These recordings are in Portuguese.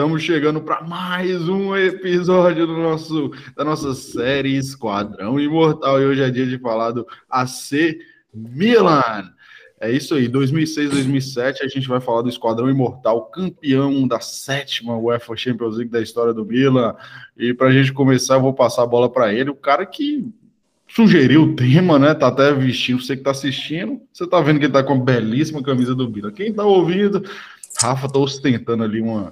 Estamos chegando para mais um episódio do nosso, da nossa série Esquadrão Imortal. E hoje é dia de falar do AC Milan. É isso aí, 2006, 2007, a gente vai falar do Esquadrão Imortal, campeão da sétima UEFA Champions League da história do Milan. E para a gente começar, eu vou passar a bola para ele, o cara que sugeriu o tema, né? Tá até vestindo, você que tá assistindo, você tá vendo que ele tá com uma belíssima camisa do Milan. Quem tá ouvindo, Rafa tá ostentando ali uma,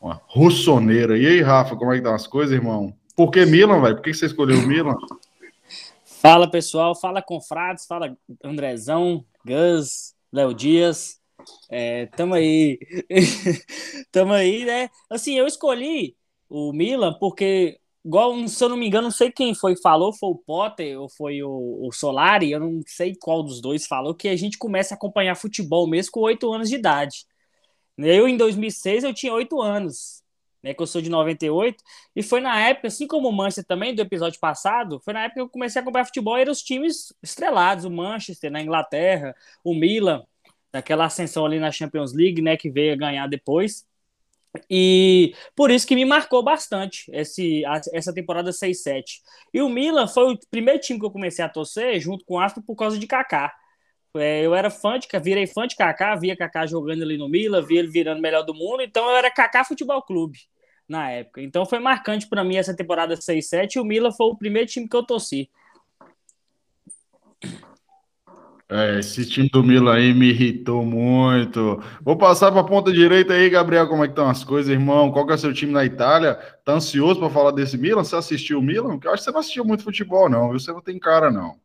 uma russoneira. E aí, Rafa, como é que tá as coisas, irmão? Por que Milan, velho? Por que você escolheu o Milan? Fala, pessoal. Fala, confrades. Fala, Andrezão, Gus, Léo Dias. É, tamo aí. tamo aí, né? Assim, eu escolhi o Milan porque igual, se eu não me engano, não sei quem foi falou, foi o Potter ou foi o, o Solari, eu não sei qual dos dois falou, que a gente começa a acompanhar futebol mesmo com oito anos de idade. Eu, em 2006, eu tinha oito anos, né, que eu sou de 98, e foi na época, assim como o Manchester também, do episódio passado, foi na época que eu comecei a acompanhar futebol, eram os times estrelados, o Manchester na Inglaterra, o Milan, naquela ascensão ali na Champions League, né, que veio a ganhar depois, e por isso que me marcou bastante esse, essa temporada 6-7. E o Milan foi o primeiro time que eu comecei a torcer junto com o Aston por causa de Kaká. É, eu era fã de, virei fã de Kaká, via Kaká jogando ali no Milan, via ele virando melhor do mundo, então eu era Kaká Futebol Clube na época. Então foi marcante para mim essa temporada 6-7 e o Milan foi o primeiro time que eu torci. É, esse time do Milan aí me irritou muito. Vou passar para a ponta direita aí, Gabriel, como é que estão as coisas, irmão? Qual que é o seu time na Itália? Tá ansioso para falar desse Milan? Você assistiu o Milan? Eu acho que você não assistiu muito futebol, não, viu? Você não tem cara, não.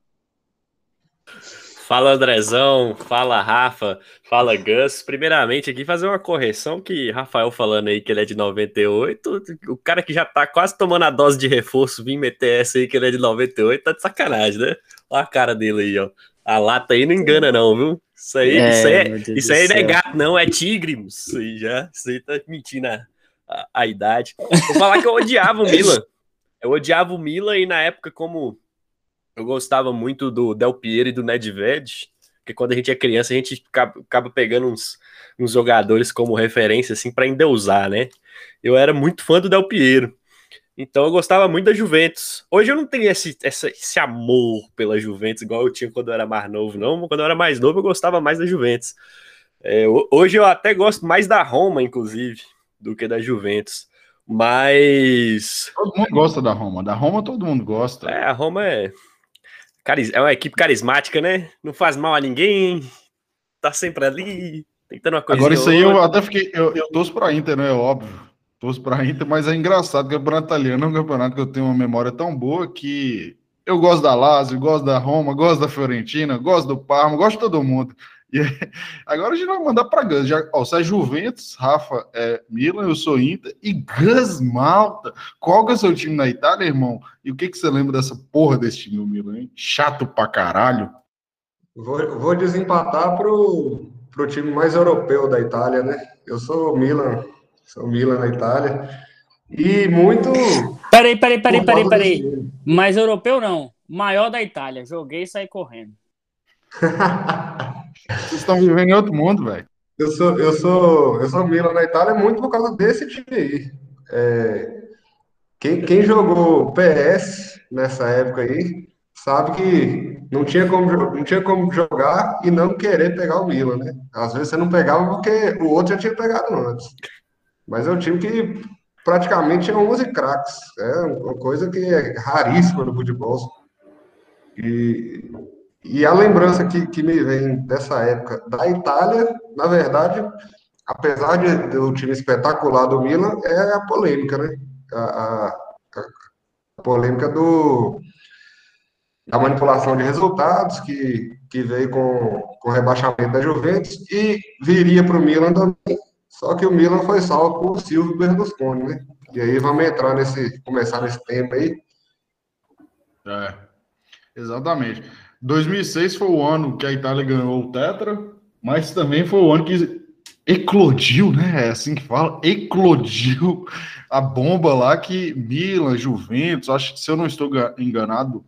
Fala Andrezão, fala Rafa, fala Gus. Primeiramente aqui fazer uma correção que Rafael falando aí que ele é de 98, o cara que já tá quase tomando a dose de reforço vir meter essa aí que ele é de 98, tá de sacanagem, né? Olha a cara dele aí, ó. A lata aí não engana, não, viu? Isso aí, é, isso aí, é, isso aí não é gato, não, é tigre. Isso aí já, isso aí tá mentindo a, a, a idade. Vou falar que eu odiava o Milan. Eu odiava o Milan e na época, como eu gostava muito do Del Piero e do Nedved, porque quando a gente é criança, a gente acaba pegando uns, uns jogadores como referência, assim, para endeusar, né? Eu era muito fã do Del Piero. Então eu gostava muito da Juventus. Hoje eu não tenho esse, esse, esse, amor pela Juventus, igual eu tinha quando eu era mais novo, não. Quando eu era mais novo, eu gostava mais da Juventus. É, hoje eu até gosto mais da Roma, inclusive, do que da Juventus. Mas. Todo mundo gosta da Roma. Da Roma todo mundo gosta. É, a Roma é. É uma equipe carismática, né? Não faz mal a ninguém. Tá sempre ali, tentando uma coisa. Agora, isso aí eu até fiquei. Eu, eu torço pra Inter, né? Óbvio Torço para a Inter, mas é engraçado. O campeonato italiano é um campeonato que eu tenho uma memória tão boa que eu gosto da Lazio, gosto da Roma, gosto da Fiorentina, gosto do Parma, gosto de todo mundo. E agora a gente vai mandar para Gus. Já, ó, você é Juventus, Rafa é Milan, eu sou Inter e Gus Malta. Qual que é o seu time na Itália, irmão? E o que, que você lembra dessa porra desse time do Milan, hein? Chato pra caralho. Vou, vou desempatar pro, pro time mais europeu da Itália, né? Eu sou Milan, são Milan na Itália. E muito. Peraí, peraí, peraí, peraí, peraí. Mais europeu não. Maior da Itália. Joguei e saí correndo. Vocês estão vivendo em outro mundo, velho. Eu sou, eu sou, eu sou Milan na Itália muito por causa desse time aí. É, quem, quem jogou PS nessa época aí sabe que não tinha como, não tinha como jogar e não querer pegar o Milan, né? Às vezes você não pegava porque o outro já tinha pegado antes. Mas é um time que praticamente é 11 craques. É uma coisa que é raríssima no futebol. E, e a lembrança que, que me vem dessa época da Itália, na verdade, apesar de, do time espetacular do Milan, é a polêmica, né? A, a, a polêmica do, da manipulação de resultados, que, que veio com, com o rebaixamento da Juventus, e viria para o Milan também, só que o Milan foi salvo por Silvio Berlusconi, né? E aí vamos entrar nesse, começar nesse tempo aí. É, exatamente. 2006 foi o ano que a Itália ganhou o Tetra, mas também foi o ano que eclodiu, né? É assim que fala, eclodiu a bomba lá que Milan, Juventus, acho que se eu não estou enganado,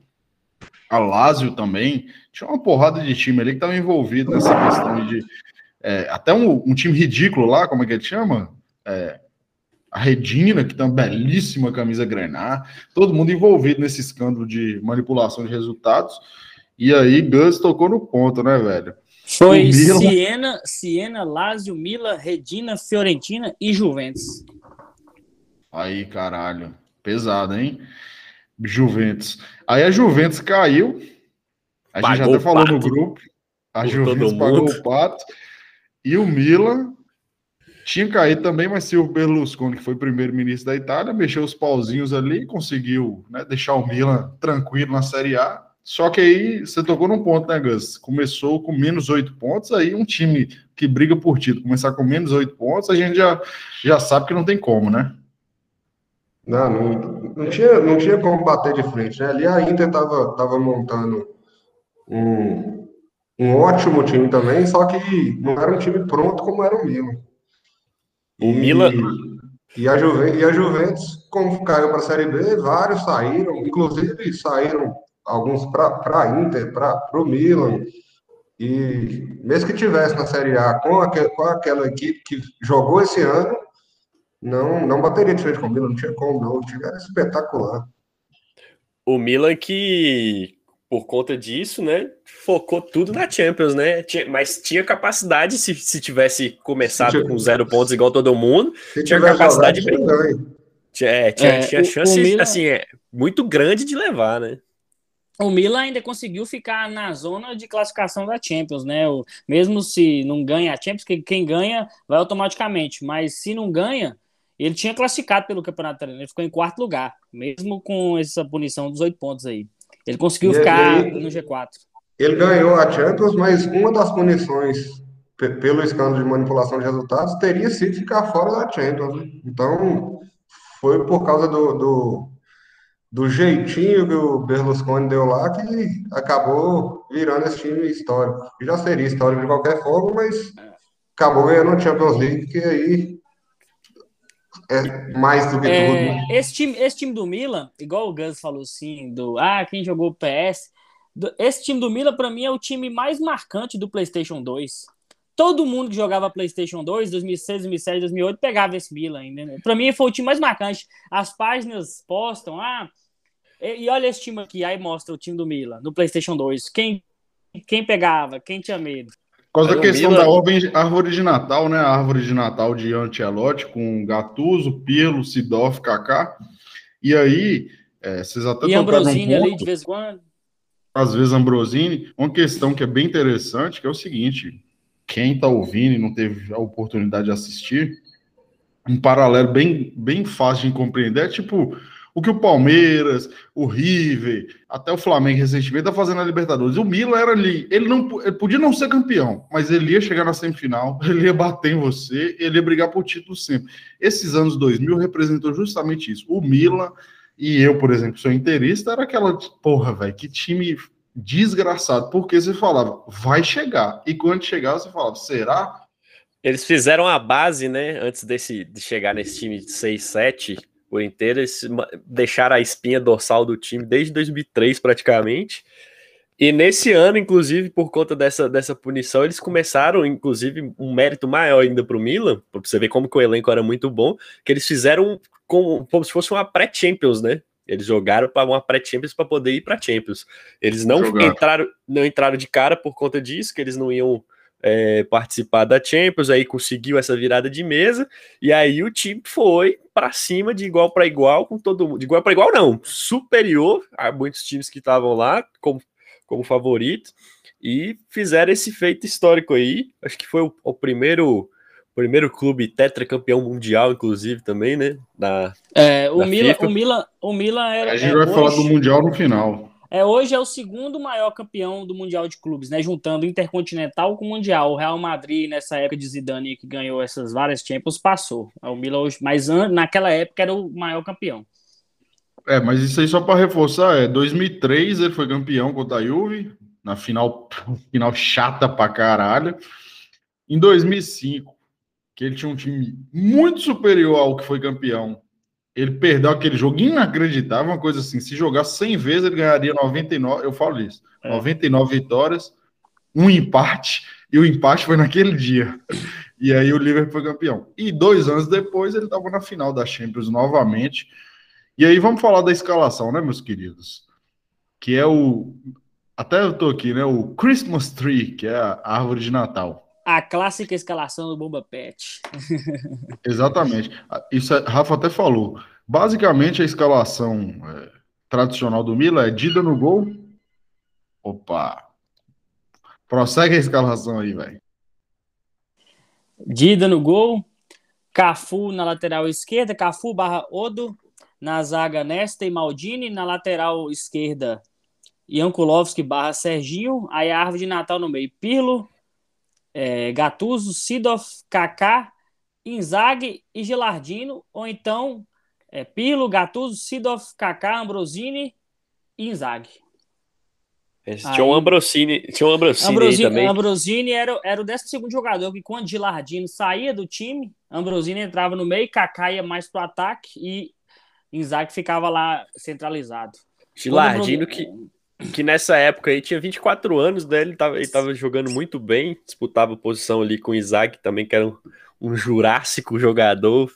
a Lazio também, tinha uma porrada de time ali que estava envolvido nessa questão de é, até um, um, time ridículo lá, como é que ele chama? é, a Redina, que tem uma belíssima camisa grenar, todo mundo envolvido nesse escândalo de manipulação de resultados. E aí, Gus tocou no ponto, né, velho? Foi Milan... Siena, Siena, Lazio, Mila, Redina, Fiorentina e Juventus. Aí, caralho. Pesado, hein? Juventus. Aí a Juventus caiu. A pagou gente já até falou no grupo. A Por Juventus pagou o pato. E o Milan tinha caído também, mas Silvio Berlusconi, que foi primeiro-ministro da Itália, mexeu os pauzinhos ali e conseguiu né, deixar o Milan tranquilo na Série A. Só que aí você tocou num ponto, né, Gus? Começou com menos oito pontos, aí um time que briga por título começar com menos oito pontos, a gente já, já sabe que não tem como, né? Não, não, não, tinha, não tinha como bater de frente, né? Ali a Inter estava tava montando um, um ótimo time também, só que não era um time pronto como era o Milan. O Milan. E, e, a Juventus, e a Juventus, como caiu para a Série B, vários saíram, inclusive saíram alguns para a Inter, para o Milan. E mesmo que tivesse na Série A com, aquel, com aquela equipe que jogou esse ano, não, não bateria de frente com o Milan, não tinha como, não. O time era espetacular. O Milan que, por conta disso, né, focou tudo na Champions, né? Tinha, mas tinha capacidade, se, se tivesse começado se com zero pontos igual todo mundo, tinha capacidade de brincar. É, tinha, é, tinha chance, Milan... assim, é, muito grande de levar, né? O Milan ainda conseguiu ficar na zona de classificação da Champions, né? O, mesmo se não ganha a Champions, que quem ganha vai automaticamente, mas se não ganha, ele tinha classificado pelo Campeonato Italiano, ele ficou em quarto lugar, mesmo com essa punição dos oito pontos aí. Ele conseguiu e ficar ele, no G4. Ele ganhou a Champions, mas uma das punições pelo escândalo de manipulação de resultados teria sido ficar fora da Champions. Né? Então, foi por causa do, do do jeitinho que o Berlusconi deu lá, que acabou virando esse time histórico. Já seria histórico de qualquer forma, mas acabou ganhando o Champions League, que aí é mais do que é, tudo. Né? Esse, time, esse time do Milan, igual o Gus falou assim, do ah, quem jogou PS, esse time do Milan, para mim, é o time mais marcante do PlayStation 2. Todo mundo que jogava PlayStation 2, 2006, 2007, 2008, pegava esse Milan. Para mim, foi o time mais marcante. As páginas postam, ah, e, e, olha esse time aqui, aí mostra o time do Milan no PlayStation 2. Quem, quem pegava, quem tinha medo. Por causa da questão Milan... da árvore de Natal, né? A árvore de Natal de Ancelotti com Gattuso, Pirlo, Sidorf, Kaká. E aí, é, vocês até E Ambrosini um ali de vez em quando. Às vezes Ambrosini. Uma questão que é bem interessante, que é o seguinte, quem tá ouvindo e não teve a oportunidade de assistir, um paralelo bem, bem fácil de compreender é tipo o que o Palmeiras, o River, até o Flamengo recentemente está fazendo na Libertadores. O Milan era ali, ele não ele podia não ser campeão, mas ele ia chegar na semifinal, ele ia bater em você, ele ia brigar por título sempre. Esses anos 2000 representou justamente isso. O Milan e eu, por exemplo, sou interista, era aquela porra, velho, que time desgraçado, porque você falava, vai chegar. E quando chegar, você falava, será? Eles fizeram a base, né, antes desse, de chegar nesse time de 6, 7, por inteiro. Eles deixaram a espinha dorsal do time desde 2003, praticamente. E nesse ano, inclusive, por conta dessa, dessa punição, eles começaram, inclusive, um mérito maior ainda para o Milan, para você ver como que o elenco era muito bom, que eles fizeram como, como se fosse uma pré-Champions, né? Eles jogaram para uma pré-Champions para poder ir para Champions. Eles não entraram, não entraram de cara por conta disso, que eles não iam é, participar da Champions, aí conseguiu essa virada de mesa, e aí o time foi para cima de igual para igual com todo mundo. De igual para igual, não, superior a muitos times que estavam lá como, como favorito, e fizeram esse feito histórico aí. Acho que foi o, o primeiro primeiro clube tetracampeão mundial, inclusive, também, né? Da, é, o, Milan, o Milan, o Milan era. A gente é, vai hoje... falar do Mundial no final. É, hoje é o segundo maior campeão do Mundial de Clubes, né? Juntando Intercontinental com o Mundial. O Real Madrid, nessa época de Zidane, que ganhou essas várias Champions, passou. É o Milan hoje, mas naquela época era o maior campeão. É, mas isso aí só para reforçar, é 2003 ele foi campeão contra a Juve, na final, final chata pra caralho. Em 2005, que ele tinha um time muito superior ao que foi campeão ele perdeu aquele jogo inacreditável, uma coisa assim, se jogar 100 vezes ele ganharia 99, eu falo isso, é. 99 vitórias, um empate, e o empate foi naquele dia. E aí o Liverpool foi campeão. E dois anos depois ele estava na final da Champions novamente. E aí vamos falar da escalação, né, meus queridos? Que é o. Até eu tô aqui, né? O Christmas Tree, que é a árvore de Natal. A clássica escalação do Bomba Pet. Exatamente. Isso é, Rafa até falou. Basicamente, a escalação é, tradicional do Milan é Dida no gol. Opa! Prossegue a escalação aí, velho. Dida no gol. Cafu na lateral esquerda. Cafu barra Odo. Na zaga, Nesta e Maldini. Na lateral esquerda, Jankulovski barra Serginho. Aí a árvore de Natal no meio. Pirlo, é, Gattuso, Sidoff, Kaká, Inzaghi e Gilardino. Ou então é, Pirlo, Gattuso, Sidoff, Kaká, Ambrosini e Inzaghi. Esse, tinha um Ambrosini, tinha um Ambrosini, Ambrosini também. Ambrosini era, era o 12 jogador que quando Gilardino saía do time, Ambrosini entrava no meio, Kaká ia mais pro ataque e Inzaghi ficava lá centralizado. Gilardino que, que nessa época aí tinha 24 anos, né? Ele tava, ele tava jogando muito bem, disputava posição ali com o Inzaghi também, que era um, um jurássico jogador,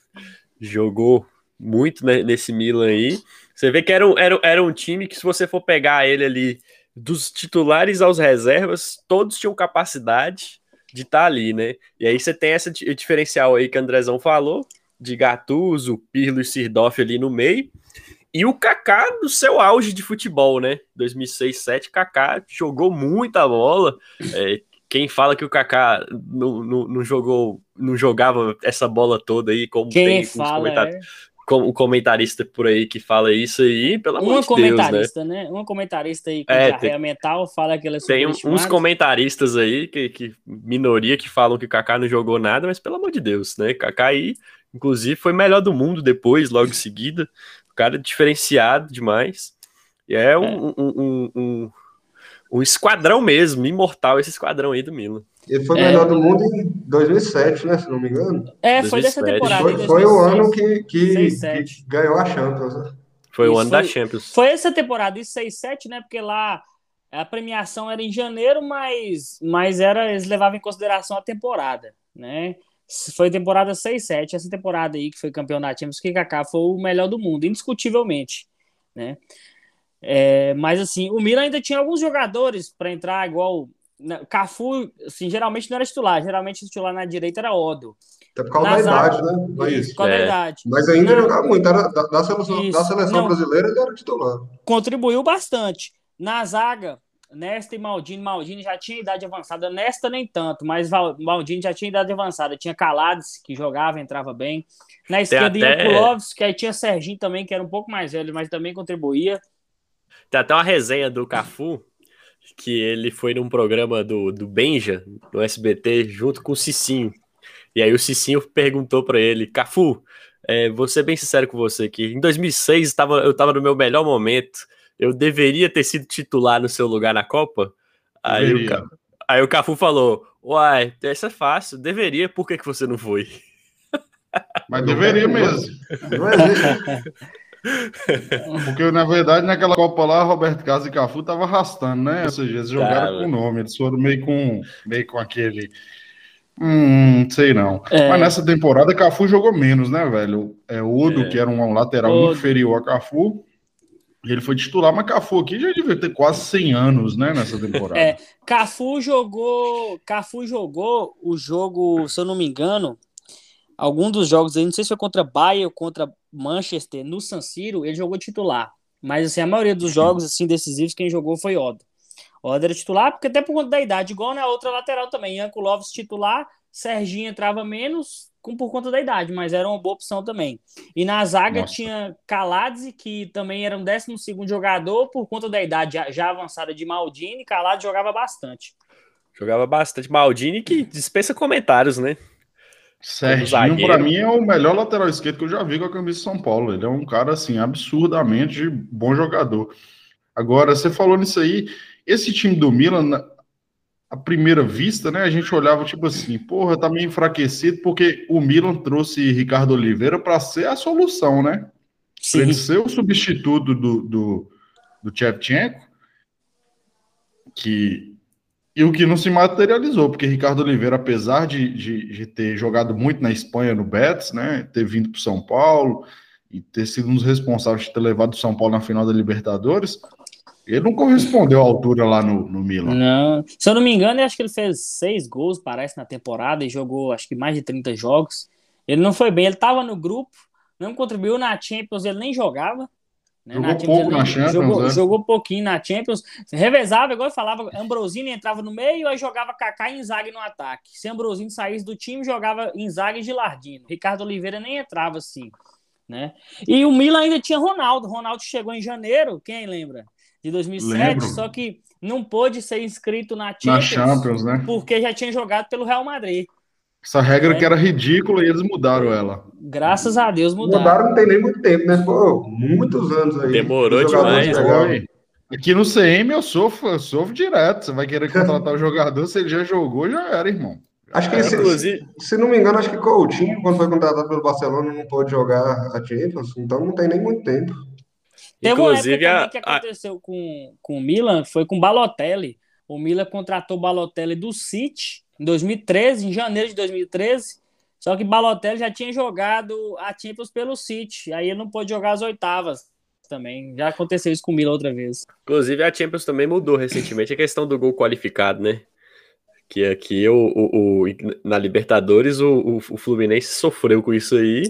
jogou muito né, nesse Milan aí. Você vê que era um, era, era um time que se você for pegar ele ali dos titulares aos reservas, todos tinham capacidade de estar tá ali, né? E aí você tem esse diferencial aí que o Andrezão falou, de Gattuso, Pirlo e Sirdoff ali no meio, e o Kaká no seu auge de futebol, né? 2006, 2007, Kaká jogou muita bola. É, quem fala que o Kaká não, não, não, jogou, não jogava essa bola toda aí, como quem tem fala, é como um comentarista por aí que fala isso aí, pelo amor Uma de Deus, né? comentarista, né? Uma comentarista aí com é, tem, mental fala que ela é Tem uns comentaristas aí, que, que minoria, que falam que o Kaká não jogou nada, mas pelo amor de Deus, né? Kaká aí, inclusive, foi melhor do mundo depois, logo em seguida. Cara diferenciado demais. E é, é. Um, um, um, um, um esquadrão mesmo, imortal esse esquadrão aí do Milan. Ele foi o é, melhor do mundo em 2007, né? Se não me engano. É, foi 2007. dessa temporada. Foi, foi o ano que, que, que, ganhou a Champions, né? Foi o ano foi, da Champions. Foi essa temporada, em 6-7, né? Porque lá a premiação era em janeiro, mas, mas era, eles levavam em consideração a temporada, né? Foi temporada 6-7, essa temporada aí que foi campeão da Champions, que Kaká foi o melhor do mundo, indiscutivelmente, né? É, mas assim, o Milan ainda tinha alguns jogadores para entrar, igual Cafu, assim, geralmente não era titular, geralmente titular na direita era Odo. Até por causa da idade, né? Mas, isso, por causa é. da idade. Mas ainda não, jogava muito, era, da, da, seleção, da seleção brasileira ele era titular. Contribuiu bastante. Na zaga, Nesta e Maldini, Maldini já tinha idade avançada, Nesta nem tanto, mas Maldini já tinha idade avançada. Tinha Calades, que jogava, entrava bem. Na esquerda, até... Kulovs, que aí tinha Serginho também, que era um pouco mais velho, mas também contribuía. Tem até uma resenha do Cafu, que ele foi num programa do, do Benja, no SBT, junto com o Cicinho. E aí o Cicinho perguntou para ele, Cafu, é, vou ser bem sincero com você que em 2006 tava, eu estava no meu melhor momento, eu deveria ter sido titular no seu lugar na Copa? Aí o, aí o Cafu falou, uai, essa é fácil, deveria, por que, que você não foi? Mas deveria mesmo. Porque, na verdade, naquela Copa lá, Roberto Carlos e Cafu estavam arrastando, né? Ou seja, eles jogaram com o nome, eles foram meio com, meio com aquele. Hum, sei não. É. Mas nessa temporada, Cafu jogou menos, né, velho? É o Odo, é. que era um lateral Odo. inferior a Cafu. Ele foi titular, mas Cafu aqui já devia ter quase 100 anos, né, nessa temporada. É, Cafu jogou, Cafu jogou o jogo, se eu não me engano, algum dos jogos não sei se foi contra Bayern ou contra Manchester, no San Siro, ele jogou titular. Mas assim, a maioria dos jogos assim decisivos quem jogou foi Oda. Oda era titular, porque até por conta da idade, igual na outra lateral também, Yanko Loves titular, Serginho entrava menos com, por conta da idade, mas era uma boa opção também. E na zaga Nossa. tinha Calades, que também era um 12 jogador por conta da idade já, já avançada de Maldini. Calades jogava bastante. Jogava bastante. Maldini que dispensa comentários, né? Serginho, para mim, é o melhor lateral esquerdo que eu já vi com a camisa de São Paulo. Ele é um cara, assim, absurdamente bom jogador. Agora, você falou nisso aí, esse time do Milan, à primeira vista, né, a gente olhava tipo assim, porra, tá meio enfraquecido porque o Milan trouxe Ricardo Oliveira para ser a solução, né? Para ele ser o substituto do, do, do Shevchenko, que E o que não se materializou, porque Ricardo Oliveira, apesar de, de, de ter jogado muito na Espanha no Betis, né, ter vindo para São Paulo e ter sido um dos responsáveis de ter levado o São Paulo na final da Libertadores, ele não correspondeu à altura lá no, no Milan. Não. Se eu não me engano, eu acho que ele fez seis gols, parece, na temporada e jogou acho que mais de 30 jogos. Ele não foi bem, ele estava no grupo, não contribuiu na Champions, ele nem jogava. Né? Jogou na pouco na Champions, jogou, né? jogou pouquinho na Champions. Revezava, igual eu falava, Ambrosini entrava no meio, aí jogava Kaká e Inzaghi no ataque. Se Ambrosini saísse do time, jogava Inzaghi e Gilardino. Ricardo Oliveira nem entrava assim, né? E o Milan ainda tinha Ronaldo. Ronaldo chegou em janeiro, quem lembra? De 2007, Lembro. só que não pôde ser inscrito na Champions, Na Champions, né? porque já tinha jogado pelo Real Madrid. Essa regra É. que era ridícula e eles mudaram ela. Graças a Deus mudaram. Mudaram não tem nem muito tempo, né? Pô, muitos anos aí. Demorou demais. Aqui no CM eu sofro, eu sofro direto. Você vai querer contratar o jogador, se ele já jogou, já era, irmão. Acho que, se, Inclusive, se não me engano, acho que Coutinho, quando foi contratado pelo Barcelona, não pôde jogar a Champions, então não tem nem muito tempo. Teve uma inclusive época a, também que a- aconteceu com, com o Milan, foi com o Balotelli. O Milan contratou o Balotelli do City em 2013, em janeiro de 2013. Só que Balotelli já tinha jogado a Champions pelo City. Aí ele não pôde jogar as oitavas também. Já aconteceu isso com o Milan outra vez. inclusive a Champions também mudou recentemente a questão do gol qualificado, né? Que aqui o, o- o- na Libertadores o, o, o Fluminense sofreu com isso aí.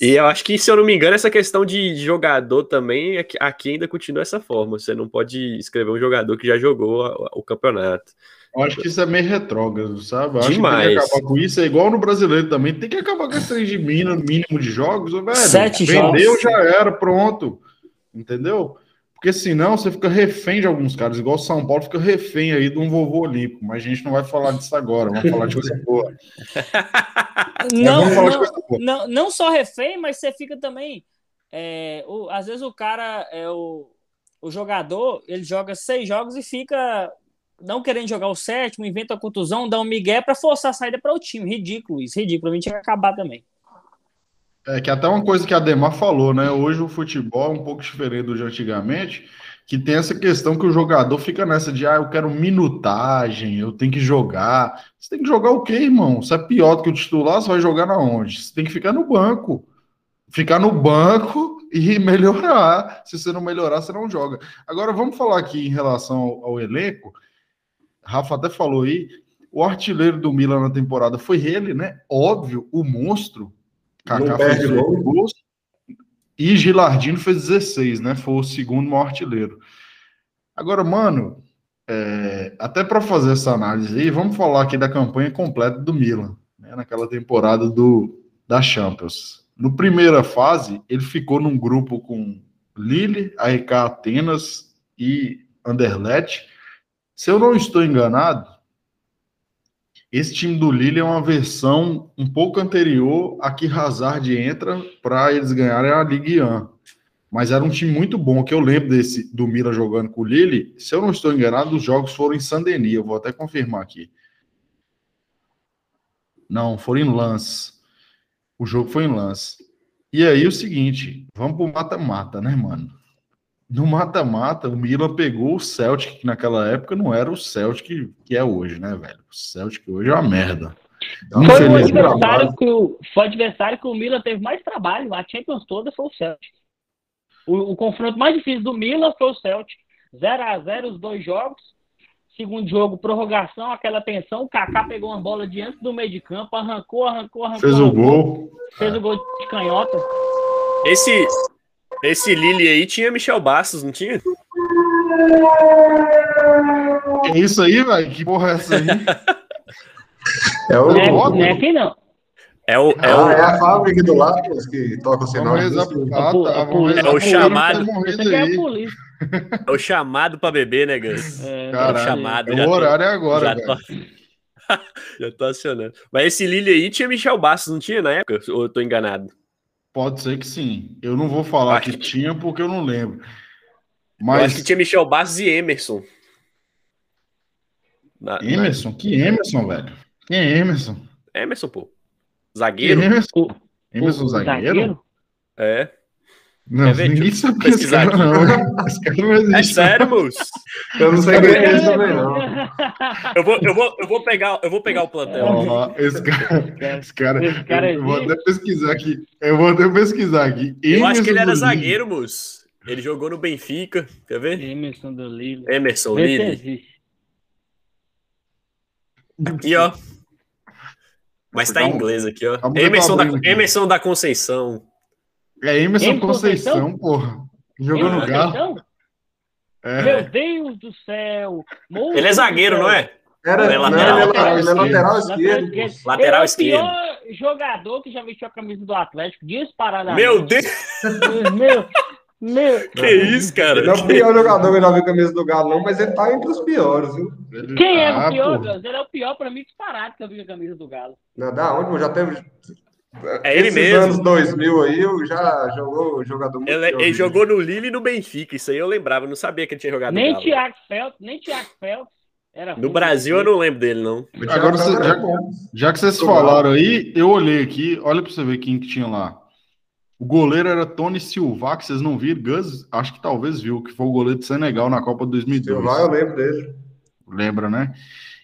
E eu acho que, se eu não me engano, essa questão de jogador também aqui, aqui ainda continua dessa forma. Você não pode escrever um jogador que já jogou a- o campeonato. Eu acho que isso é meio retrógrado, sabe? Eu acho que tem Demais. que acabar com isso. É igual no brasileiro também. Tem que acabar com esse de mínimo, mínimo de jogos, velho. Sete Vendeu, jogos. já era, pronto. Entendeu? Porque senão você fica refém de alguns caras, igual o São Paulo fica refém aí de um vovô olímpico. Mas a gente não vai falar disso agora, vamos falar de coisa boa. Não, não, coisa boa. não, não só refém, mas você fica também. é, o- às vezes o cara, é o, o jogador, ele joga seis jogos e fica não querendo jogar o sétimo, inventa a contusão, dá um migué pra forçar a saída para o time. Ridículo isso, ridículo. Mim tinha que acabar também. É que até uma coisa que a Demar falou, né? Hoje o futebol é um pouco diferente do de antigamente, que tem essa questão que o jogador fica nessa de, ah, eu quero minutagem, eu tenho que jogar. Você tem que jogar o quê, irmão? Você é pior do que o titular, você vai jogar na onde? Você tem que ficar no banco. Ficar no banco e melhorar. Se você não melhorar, você não joga. Agora vamos falar aqui em relação ao, ao elenco. Rafa até falou aí, o artilheiro do Milan na temporada foi ele, né? Óbvio, o monstro. Não Kaká perde fez gol. 18 gols. E Gilardino fez 16, né? Foi o segundo maior artilheiro. Agora, mano, é, até para fazer essa análise aí, vamos falar aqui da campanha completa do Milan, né? Naquela temporada do, da Champions. No primeira fase, ele ficou num grupo com Lille, AEK Atenas e Anderlecht. Se eu não estou enganado, esse time do Lille é uma versão um pouco anterior a que Hazard entra para eles ganharem a Ligue 1. Mas era um time muito bom, que eu lembro desse do Milan jogando com o Lille. Se eu não estou enganado, os jogos foram em Saint-Denis, eu vou até confirmar aqui. Não, foram em Lance. O jogo foi em Lance. E aí o seguinte, vamos pro mata-mata, né, mano? No mata-mata, o Milan pegou o Celtic, que naquela época não era o Celtic que é hoje, né, velho? O Celtic hoje é uma merda. Então, Foi o, adversário que o, foi o adversário que o Milan teve mais trabalho. A Champions toda foi o Celtic. O, o confronto mais difícil do Milan foi o Celtic. 0 a 0 os dois jogos. Segundo jogo, prorrogação, aquela tensão. O Kaká pegou uma bola diante do meio de campo, arrancou, arrancou, arrancou. Fez o arrancou, gol. Fez o gol de canhota. Esse, esse Lille aí tinha Michel Bastos, não tinha? Que isso aí, velho? Que porra é essa aí? É o, Não é, não é aqui não. É o, é Ah, o, é a fábrica do lado que toca o sinal. Ah, po- tá. É o chamado. É o chamado pra beber, né, Gus? É, Caralho, chamado, é o tô- horário é agora, já velho. tô, já tô acionando. Mas esse Lille aí tinha Michel Bastos, não tinha na época? Ou eu tô enganado? Pode ser que sim. Eu não vou falar Acho que que- tinha porque eu não lembro. Eu Mas acho que tinha Michel Bastos e Emerson. Na- na- Emerson? Que Emerson, velho? Quem é Emerson? Emerson, pô. Que Zagueiro? Emerson? O- Emerson o zagueiro? É. Não, Quer ver? ninguém sabe é esse cara, aqui. não. Esse cara não existe. É sério, moço? Eu não sei quem é esse também, não. Eu vou, eu vou, eu vou, pegar, eu vou pegar o plantel. Ó, esse cara, esse cara, Esse cara eu, eu vou existe? até pesquisar aqui. Eu vou até pesquisar aqui. Eu acho que ele era Emerson zagueiro, moço. Ele jogou no Benfica, quer ver? Emerson do Lille. Emerson Lille. Aqui, ó. Mas tá em inglês aqui, ó. Emerson da. Emerson da Conceição. É Emerson Emerson Conceição, Conceição? porra. Jogou no Galo. É. Meu Deus do céu! Ele é zagueiro, céu. não é? Era, Ele é não, lateral. ele é lateral, é lateral Lateral esquerdo. esquerdo. Lateral Ele é esquerdo. o pior jogador que já vestiu a camisa do Atlético, disparadamente. Meu Deus, Meu, meu. que isso, cara? Ele é o pior jogador que já vi a camisa do Galo, não, mas ele tá entre os piores, viu? Ele- Quem é Ah, o pior, porra. Gus? Ele é o pior pra mim disparado que eu vi a camisa do Galo. Não, da onde? Já teve. É ele Esses mesmo. anos 2000 aí, eu já jogou jogador muito Ele, ele jogou no Lille e no Benfica. Isso aí eu lembrava. Eu não sabia que ele tinha jogado Nem. Thiago Felps, nem Thiago Felps. Era No. Brasil eu não lembro dele, não. Agora você- já-. Já que vocês falaram aí, eu olhei aqui, olha pra você ver quem que tinha lá. O goleiro era Tony Silva, que vocês não viram, Gus, acho que talvez viu, que foi o goleiro de Senegal na Copa 2002. Silva, eu lembro dele. Lembra, né?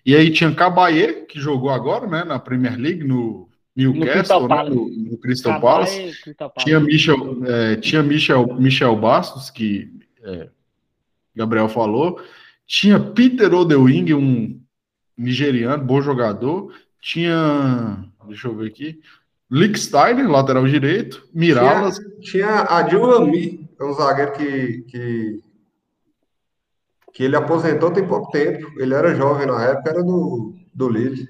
E aí tinha Cabaye, que jogou agora, né, na Premier League, no Newcastle, Crystal né, no, no Crystal Palace. Crystal Palace. Tinha Michel, é, tinha Michel, Michel Bastos, que é, Gabriel falou. Tinha Peter Odewing, um nigeriano, bom jogador. Tinha, deixa eu ver aqui, Licksteiner, lateral direito. Miralas, Tinha Adil Rami, é um zagueiro que, que, que ele aposentou tem pouco tempo. Ele era jovem na época, era do, do Lille.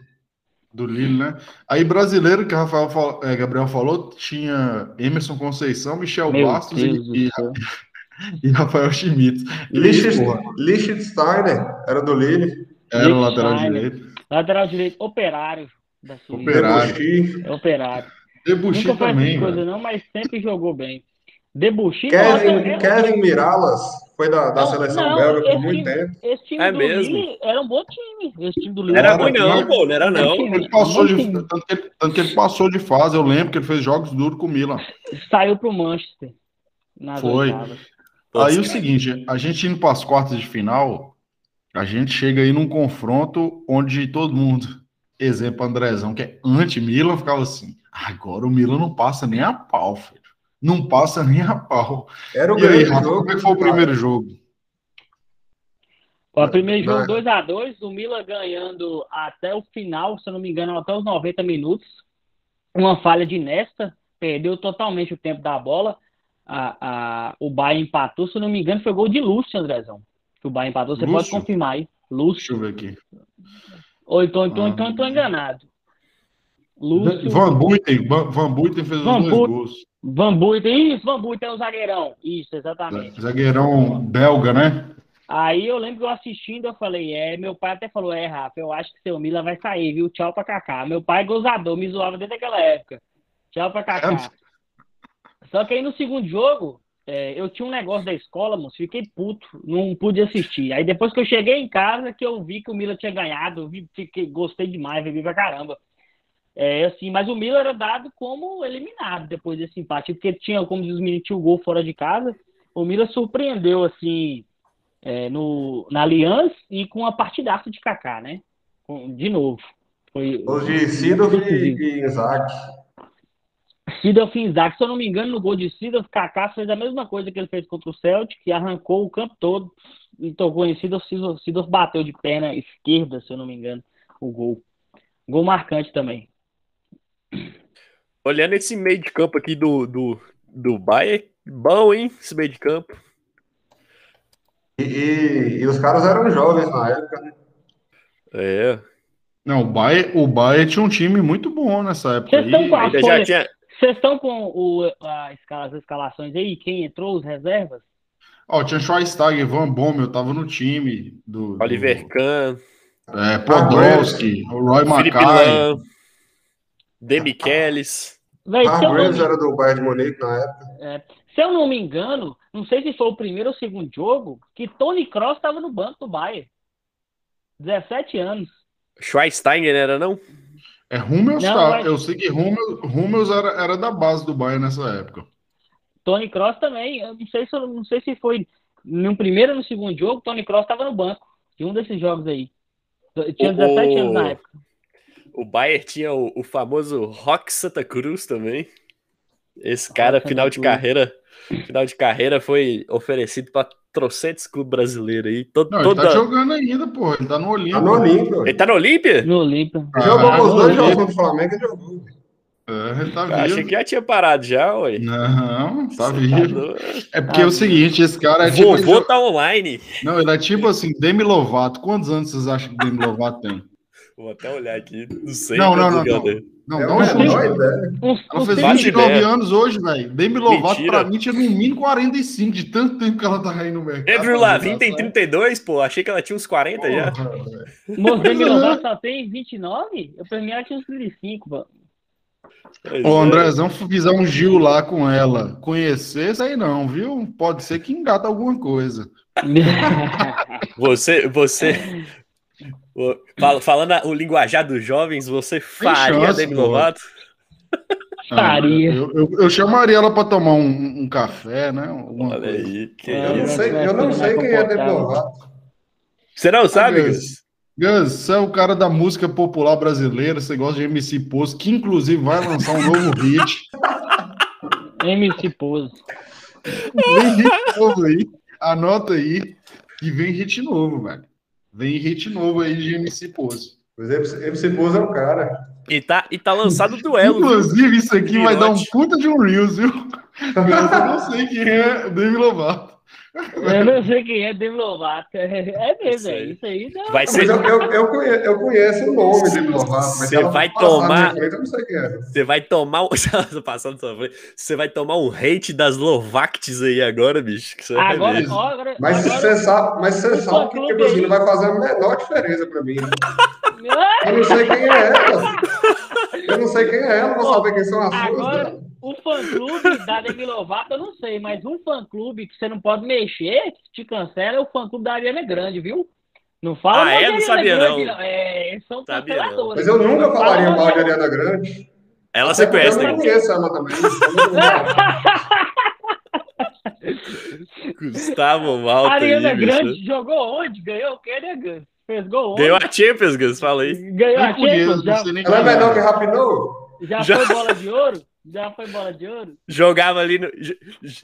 Do Lille, né? Aí brasileiro, que o Rafael, fal- é, Gabriel falou, tinha Emerson Conceição, Michel Meu Bastos Deus e, e, e Rafael porra? Liechtensteiner era do Lille. Era o lateral direito. Lateral direito, operário da Suíça. Operário. É operário. Debuchy Nunca foi também, velho. não, mas sempre jogou bem. Debuchy. Kevin, é- Kevin Miralas foi da, da Não, seleção não, belga por muito time- tempo. Esse time É do mesmo? Lille era um bom time. Esse time do Lille Não era Cara, ruim, não, pô. Não era, não. Ele passou de, tanto, que ele, tanto que ele passou de fase, eu lembro que ele fez jogos duros com o Milan. Saiu pro Manchester. Foi. oitavas. Aí o seguinte, a gente indo para as quartas de final, a gente chega aí num confronto onde todo mundo, exemplo Andrezão, que é anti-Milan, ficava assim, agora o Milan não passa nem a pau, filho. Não passa nem a pau. Era o E aí, Rafa, jogo. como é que foi o primeiro jogo? O primeiro jogo Vai. 2x2, o Milan ganhando até o final, se eu não me engano, até os 90 minutos. Uma falha de Nesta, perdeu totalmente o tempo da bola. A, a, o Bayern empatou, se eu não me engano, foi gol de Lúcio, Andrezão. Que o Bayern empatou, você Lúcio? pode confirmar aí. Deixa Lúcio. eu ver aqui. Ou então, então, Ah. então, eu tô enganado. Lúcio. Van Buiten, Van, Van Buiten fez os Van dois Buiten. gols. Van Buiten. Isso, Van Buiten é o zagueirão. Isso, exatamente. Zagueirão belga, né? Aí eu lembro que eu assistindo, eu falei, é, meu pai até falou, é, Rafa, eu acho que seu Milan vai sair, viu? Tchau pra Kaká. Meu pai é gozador, me zoava desde aquela época. Tchau pra Kaká. Só que aí no segundo jogo, é, eu tinha um negócio da escola, moço, fiquei puto, não pude assistir. Aí depois que eu cheguei em casa, que eu vi que o Milan tinha ganhado, vi, fiquei, gostei demais, vi pra caramba. É, assim, mas o Milan era dado como eliminado depois desse empate, porque tinha, como diz os meninos, tinha o gol fora de casa. O Milan surpreendeu, assim, é, no, na Aliança e com a partidaça de Kaká, né? De novo. Foi, Os de Sidorf e, Isaac. Sidorf e Isaac, se eu não me engano, no gol de Sidorf, Kaká fez a mesma coisa que ele fez contra o Celtic, que arrancou o campo todo e tocou em Sidorf, Sidorf bateu de perna esquerda, se eu não me engano, o gol. Gol marcante também. Olhando esse meio de campo aqui do, do, do Bayern, bom, hein? Esse meio de campo. E, e- e os caras eram jovens na época, né? É. Não, o Bayern, o Bayern tinha um time muito bom nessa época Vocês estão aí. com a folha, tinha. vocês estão com o, a as escalações aí? Quem entrou, os reservas? Ó, tinha Schweinsteiger, Van Bommel, tava no time do, do Oliver Kahn, é, Podolski, o Roy Mackay. Véi, se, eu não Hargreaves me, era do Bayern de Munique na época. é, se eu não me engano, não sei se foi o primeiro ou o segundo jogo, que Tony Kroos estava no banco do Bayern. 17 anos. Schweinsteiger era, não? É Hummels, Não, tá. mas- Eu sei que Hummels, Hummels era, era da base do Bayern nessa época. Tony Cross também. Eu não sei se, eu não sei se foi no primeiro ou no segundo jogo, Tony Cross estava no banco de um desses jogos aí. Tinha 17 anos na época. O Bayern tinha o, o famoso Rock Santa Cruz também. Esse cara, Rock final de carreira, final de carreira foi oferecido para trocentos clubes brasileiros aí. Todo, Não, toda... Ele tá jogando ainda, pô. Ele tá no Olímpia. Tá no Olímpia. Ele tá no Olímpia? No Olímpia. Ah, jogou os dois jogos do Flamengo e jogou. É, ele tá vivo. achei que já tinha parado já, ué. Não, tá Você vivo. doido? É porque é o seguinte, esse cara é tipo. Vovô tá online. Não, ele é tipo assim, Demi Lovato. Quantos anos vocês acham que Demi Lovato tem? Vou até olhar aqui. Não sei. Não, não, quantos não, anos é. Não, É. Uns, Ela fez Faz 29 ideia. anos hoje, velho. Demi Lovato, Mentira. pra mim, tinha no mínimo 45, de tanto tempo que ela tá aí no mercado. Avril Lavigne tem 32, pô. Achei que ela tinha uns 40 já. Porra, velho. Moço, Demi Lovato só tem 29? Eu pra mim ela tinha uns 35, mano. Pois Ô, é. Andrezão fizer um Gil lá com ela, conhecer, isso aí não, viu? Pode ser que engata alguma coisa. Você, você. Ô, fala- Falando a- o linguajar dos jovens, você faria chance, Demi. Lovato? Faria. Ah, Eu, eu, eu chamaria ela pra tomar um, um café, né? Olha coisa. aí. que Eu não sei, eu não sei quem é Demi Lovato. Você não sabe, Gus? Gus? Gus, você é o cara da música popular brasileira, você gosta de MC Poço, que inclusive vai lançar um novo hit. MC Pose. Vem hit novo aí. Anota aí que vem hit novo, velho. Vem hit novo aí de MC Poço. Mas MC MC Pose é o cara. E tá, e tá lançado o duelo. viu? Inclusive, isso aqui vai dar um puta de um Reels, viu? Mas eu não sei quem é Demi Lovato. Eu não sei quem é Demi Lovato. É mesmo, Isso é aí. isso aí. Não. Vai Mas ser, eu, eu, eu, conheço, eu conheço o nome Demi Lovato, mas Você se vai tomar- minha frente, Eu não sei quem é. você vai tomar um. Tô passando. Você vai tomar um hate das Lovactes aí agora, bicho. Agora, agora, Mas agora- você sabe, mas você o sabe que fã-clube tipo aí- não vai fazer a menor diferença pra mim. Ah, Eu não sei quem é ela. Eu não sei quem é ela, vou saber quem são as suas. Agora, né? o fã-clube da Demi Lovato, eu não sei, mas um fã-clube que você não pode mexer, que te cancela, é o fã-clube da Ariana Grande, viu? Não fala Ah, é? Não sabia, Grande, não. É, eles são Sabia, não. canceladores. Mas eu nunca Não falaria fala mal de Ariana Grande. Ela você conhece, Eu não conheço ela também. Gustavo Malta A Ariana aí, bicho. Grande jogou onde? Ganhou o quê, né, Gus? Fez gol? Ganhou a Champions, Gus, fala aí. Ganhou a Champions? não Já, é menor que Rapinoe? já, Já. foi bola de ouro? Já foi bola de ouro? Jogava ali no.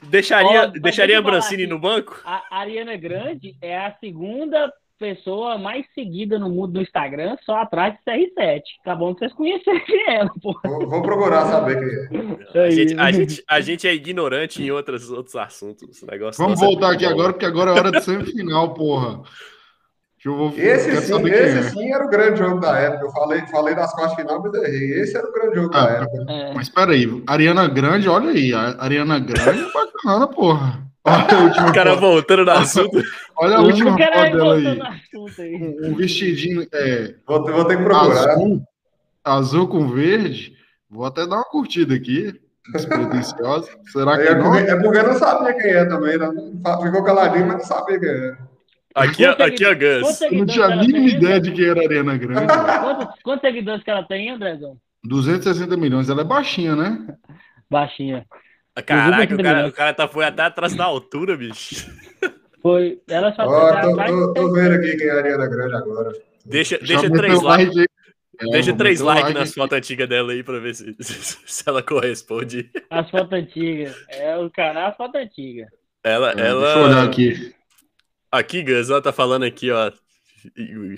Deixaria, Ó, deixaria Brancini no banco? A Ariana Grande é a segunda pessoa mais seguida no mundo do Instagram, só atrás de CR7. Tá bom pra vocês conhecerem ela, pô. Vou, vou procurar saber quem é. A gente, a, gente, a gente é ignorante em outros, outros assuntos. Esse negócio Vamos é voltar muito aqui bom. agora, porque agora é hora de semifinal, porra. Vou Esse sim, esse é. sim era o grande jogo da época. Eu falei, falei das quartas final, mas errei. Esse era o grande jogo Ah, da época. É. Mas peraí, Ariana Grande, olha aí. A Ariana Grande é bacana, porra. Olha a última O cara foto. voltando no assunto. Olha a última foto dela aí. Um, um vestidinho é, Vou, ter- vou ter que procurar. azul, azul com verde. Vou até dar uma curtida aqui. Despretensiosa. Será que É não? porque, é porque eu não sabia quem é também. Né? Ficou caladinho, mas não sabia quem é. Aqui, Quantos aqui, Quantos Gus. Eu não tinha a ela mínima tem, ideia de quem era a Ariana Grande. Quantos, quantos seguidores que ela tem, Andrezão? 260 milhões. Ela é baixinha, né? Baixinha. Caraca, o cara, o cara tá, foi até atrás da altura, bicho. Foi. Ela só ela tô, tô, tô vendo aqui quem é a Ariana Grande agora. Deixa, deixa três likes. like. É, Deixa três likes like nas fotos antigas dela aí pra ver se, se ela corresponde. As fotos antigas. É o canal as fotos antigas. Ela, É, Deixa eu ela. olhar aqui. Aqui, Gus, ela tá falando aqui, ó,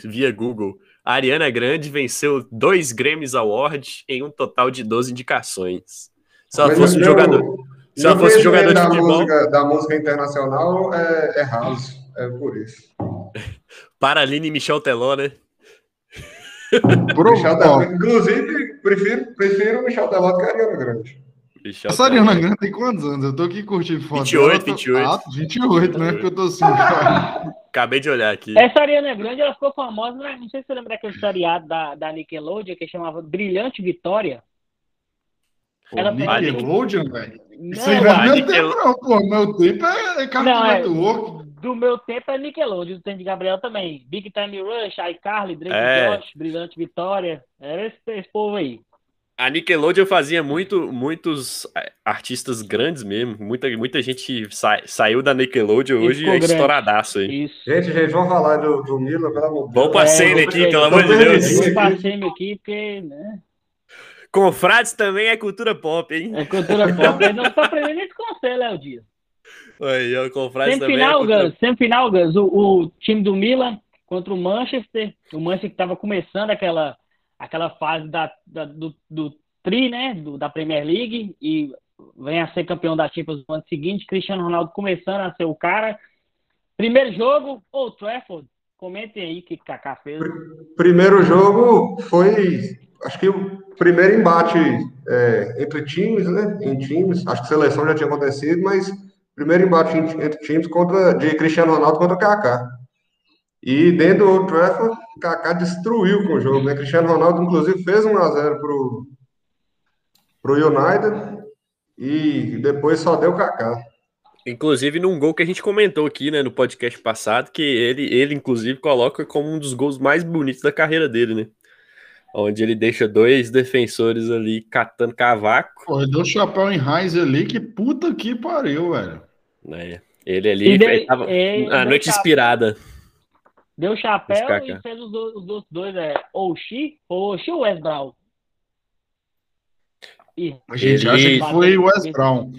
via Google. A Ariana Grande venceu dois Grammys Awards em um total de 12 indicações. Se ela Mas fosse meu- jogador. Se ela fosse jogador de futebol, música, da música internacional é, é house. É por isso. Paraline e Michel Teló, né? Michel ó, Teló. Inclusive, prefiro, prefiro o Michel Teló do que a Ariana Grande. Essa. Ariana Grande tem quantos anos? Eu tô aqui curtindo foto 28, dela, eu tô- 28. Ah, 28, né? Porque eu tô assim. Acabei de olhar aqui. Essa Ariana Grande, ela ficou famosa, né? não sei se você lembra daquele seriado da, da Nickelodeon que chamava Brilhante Vitória. Pô, Ela- Nickelodeon, velho. Isso aí não é meu Nickel- tempo, não, pô. Meu tempo é Cartoon Não, é- Network. do meu tempo é Nickelodeon, do tempo de Gabriel também. Big Time Rush, iCarly, Drake É. Josh, Brilhante Vitória. Era esse, esse povo aí. A Nickelodeon fazia muito, muitos é, artistas grandes mesmo. Muita, muita gente sa, saiu da Nickelodeon E hoje é grande. estouradaço aí. Isso. Gente, gente, vamos falar do, do Milan, pelo amor de Vamos Deus. pra É, cena vamos aqui, ver. pelo amor de Vamos. Deus. Eu passei aqui porque, né? Confrades também é cultura pop, hein? É cultura pop. Eu não tô aprendendo isso com você, Léo Dias. Aí, ó, Confrades também é Semifinal, cultura. Semifinal, Gus. O, o time do Milan contra o Manchester. O Manchester que estava começando aquela, aquela fase da, da- do, do tri, né? Do- da Premier League. E vem a ser campeão da Champions no ano seguinte. Cristiano Ronaldo começando a ser o cara. Primeiro jogo, Old Trafford. Comentem aí o que Kaká fez. Primeiro jogo foi, acho que o primeiro embate é, entre times, né? Em times, acho que seleção já tinha acontecido, mas primeiro embate em- entre times contra de Cristiano Ronaldo contra Kaká. E dentro do Old Trafford, Kaká destruiu com o jogo, né? Cristiano Ronaldo inclusive fez 1 a 0 pro pro United e depois só deu Kaká. Inclusive num gol que a gente comentou aqui, né, no podcast passado, que ele, ele inclusive coloca como um dos gols mais bonitos da carreira dele, né? Onde ele deixa dois defensores ali catando cavaco, Pô, ele deu chapéu em Heinz ali, que puta que pariu, velho. né? Ele ali deu- ele tava é, noite chapéu. inspirada. Deu chapéu Kaká. e fez os, do- os outros dois, é Oxi, Oxi ou Wes Brown? Ih, A gente acha que foi o Wes Brown.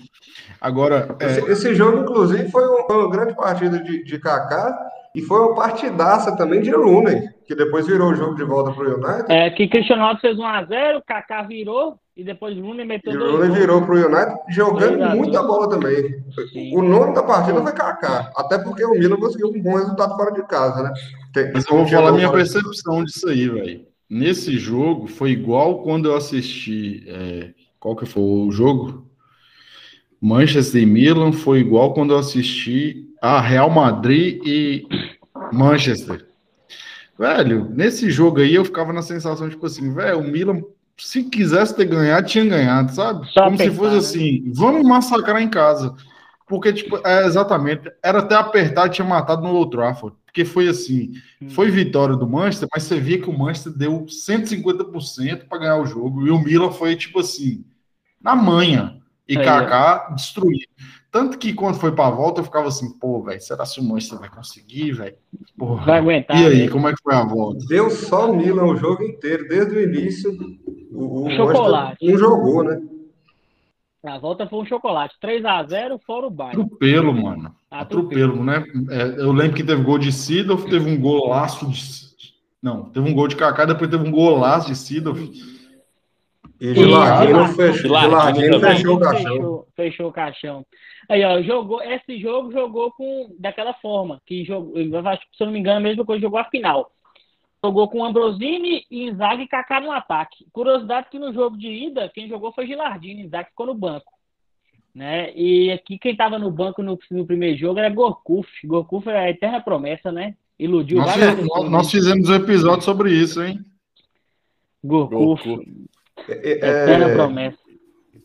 Agora, é, Esse, esse jogo, inclusive, foi foi uma grande partida de, de Kaká e foi uma partidaça também de Rooney, que depois virou o jogo de volta para o United. É, que Cristiano Ronaldo fez 1x0, Kaká virou e depois Rooney meteu E o dois Rooney gols. virou para o United jogando muita bola também. Sim. O nome da partida foi Kaká, até porque o Milan conseguiu um bom resultado fora de casa, né? Tem- mas eu vou falar minha percepção disso aí, velho. Nesse jogo, foi igual quando eu assisti. é, qual que foi o jogo? Manchester e Milan foi igual quando eu assisti a Real Madrid e Manchester. Velho, nesse jogo aí eu ficava na sensação, tipo assim, velho, o Milan, se quisesse ter ganhado, tinha ganhado, sabe? Só Como se fosse né? assim, vamos massacrar em casa. Porque, tipo, é exatamente, era até apertar, tinha matado no Old Trafford. Porque foi assim, foi vitória do Manchester, mas você via que o Manchester deu 150% para ganhar o jogo. E o Milan foi, tipo assim, na manha. E Aí, Kaká destruiu. Tanto que quando foi pra volta, eu ficava assim, pô, velho, será que o Manchester vai conseguir, velho? Vai aguentar. E aí, né? como é que foi a volta? Deu só Milan o jogo inteiro, desde o início. O, o Chocolate. Não jogou, né? A volta foi um chocolate. 3x0 fora o Bayern. Atropelo, mano. Atropelo. Atropelo, né? É, eu lembro que teve gol de Sidorf, teve um golaço de. Não, teve um gol de Kaká, depois teve um golaço de Sidorf. E E Gilardino fechou, fechou o caixão. Fechou, fechou o caixão. Aí, ó, jogou, esse jogo jogou com daquela forma, que jogou, eu acho que, se eu não me engano, a mesma coisa jogou a final. Jogou com Ambrosini, Inzaghi e Kaká no ataque. Curiosidade que no jogo de ida, quem jogou foi Gilardino, Inzaghi ficou no banco. Né? E aqui quem estava no banco no, no primeiro jogo era Gorkuf. Gorkuf é a eterna promessa, né? Iludiu Nós, várias pessoas. nós fizemos um episódio sobre isso, hein? Gorkuf, Goku. É, eterna é, promessa.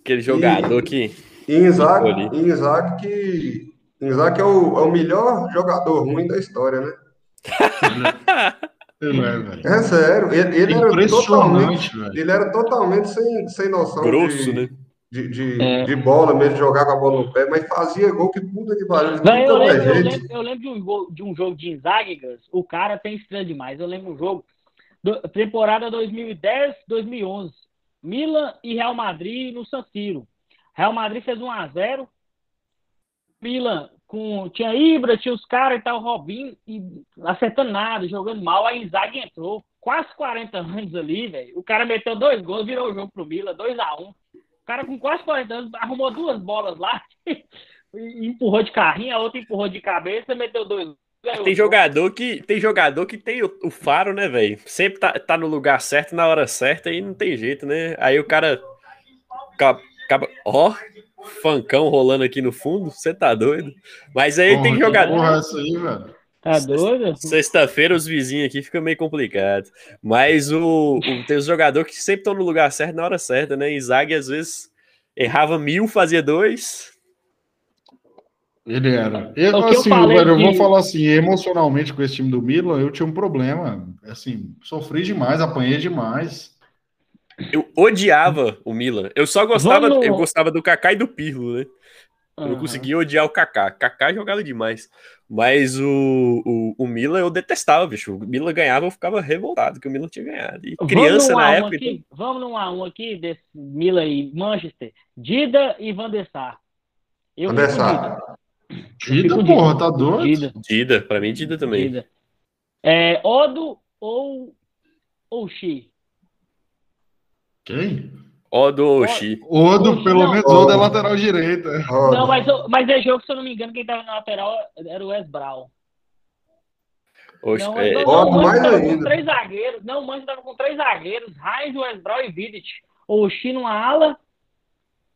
Aquele jogador que. e Inzaghi, Ali. e Inzaghi que Inzaghi é o, é o melhor jogador ruim da história, né? É. É sério, ele, ele era totalmente, Impressionante, velho. ele era totalmente sem, sem noção Grosso, de, né? de, de, É. de bola mesmo, jogar com a bola no pé, mas fazia gol que puta que pariu. eu, é lembro, eu, lembro, eu lembro de um, gol- de um jogo de Inzaghi, o cara tem estrela demais. Eu lembro um jogo, do- temporada 2010, 2011, Milan e Real Madrid no San Siro. Real Madrid fez 1 a 0 Milan com tinha Ibra, tinha os caras e tal, Robinho, e acertando nada, jogando mal. A Inzaghi entrou, quase 40 anos ali, velho. O cara meteu dois gols, virou o jogo pro Milan, 2 a 1 O cara com quase 40 anos arrumou duas bolas lá, empurrou de carrinho, a outra empurrou de cabeça, meteu dois Tem o jogo. jogador que tem jogador que tem o, o faro, né, velho? Sempre tá, tá no lugar certo, na hora certa e não tem jeito, né? Aí o cara ca- acaba, ó, fancão rolando aqui no fundo, você tá doido? Mas aí Porra, tem jogador. Porra, essa aí, velho. Tá doido? Sexta-feira os vizinhos aqui fica meio complicado. Mas o, o- tem os jogadores que sempre estão no lugar certo na hora certa, né? Inzaghi às vezes errava mil, fazia dois. Ele era. Eu, O que eu assim, falei velho, eu vou falar assim, emocionalmente com esse time do Milan, eu tinha um problema. Assim, sofri demais, apanhei demais. Eu odiava o Milan. Eu só gostava, Vamos- eu gostava do Kaká e do Pirlo, né? Eu não Aham. conseguia odiar o Kaká. Kaká jogava demais. Mas o, o, o Milan eu detestava, bicho. O Milan ganhava, eu ficava revoltado que o Milan tinha ganhado. E criança na um época. então. aqui? Vamos num a um aqui desse Milan e Manchester. Dida e Van der Sar. Eu Van der Sar. Dida. Porra, Dida. tá doido? Dida. Dida, pra mim, Dida também. Dida. É, Odo ou ou Xi? Quem? Odo. Odo, Oxi, pelo não. menos, Odo é lateral direita. Não, mas, mas é jogo, se eu não me engano, quem tava na lateral era o Wes Brown. Oxi, Não, é, não, Odo não, o Manchester mais tava com ainda. três zagueiros. Não, o Manchester tava com três zagueiros. Heinz, Wes Brown e Vidic. O Xi numa ala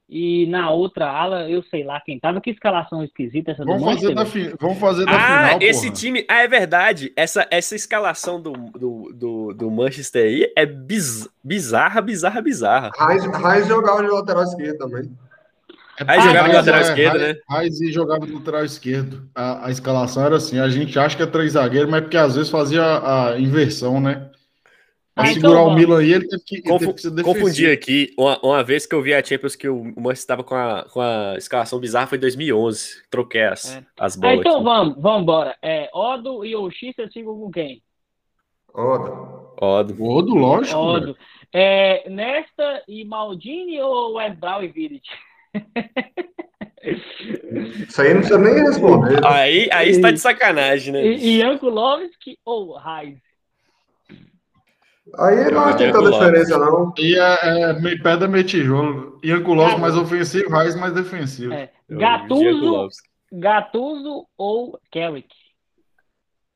e na outra ala, eu sei lá quem tava. Que escalação esquisita essa do Vamos fazer, Manchester. da fi... Vamos fazer da Ah, final, esse porra. time. Ah, é verdade. Essa, essa escalação do, do, do, do Manchester aí é biz- bizarra, bizarra, bizarra. Reis jogava de lateral esquerdo também. É Aí porque jogava de lateral é- esquerdo, né? E jogava de lateral esquerdo. A, a escalação era assim: a gente acha que é três zagueiros, mas é porque às vezes fazia a, a inversão, né? Pra Ah, então segurar o vamos. Milan aí, ele teve que, ele Confu- teve que ser defensivo. Confundi aqui. Uma, uma vez que eu vi a Champions que o Manchester estava com a, com a escalação bizarra foi em 2011. Troquei as, É. as Ah, bolas. então aqui. vamos, vamos embora. É, Odo e Oxi, vocês ficam com quem? Oda. Odo. Odo, lógico. Odo. É, Nesta e Maldini ou Wes Brown e Vidic? Isso aí não precisa nem responder. Aí, aí está de sacanagem, né? E, e ou Reis? Aí não Joga tem Diego tanta diferença, não. E é, é meio pedra, meio tijolo. Ianculovski Cara, mais ofensivo, Reis mais defensivo. É, Eu- Diego Lopes. Gattuso ou Carrick?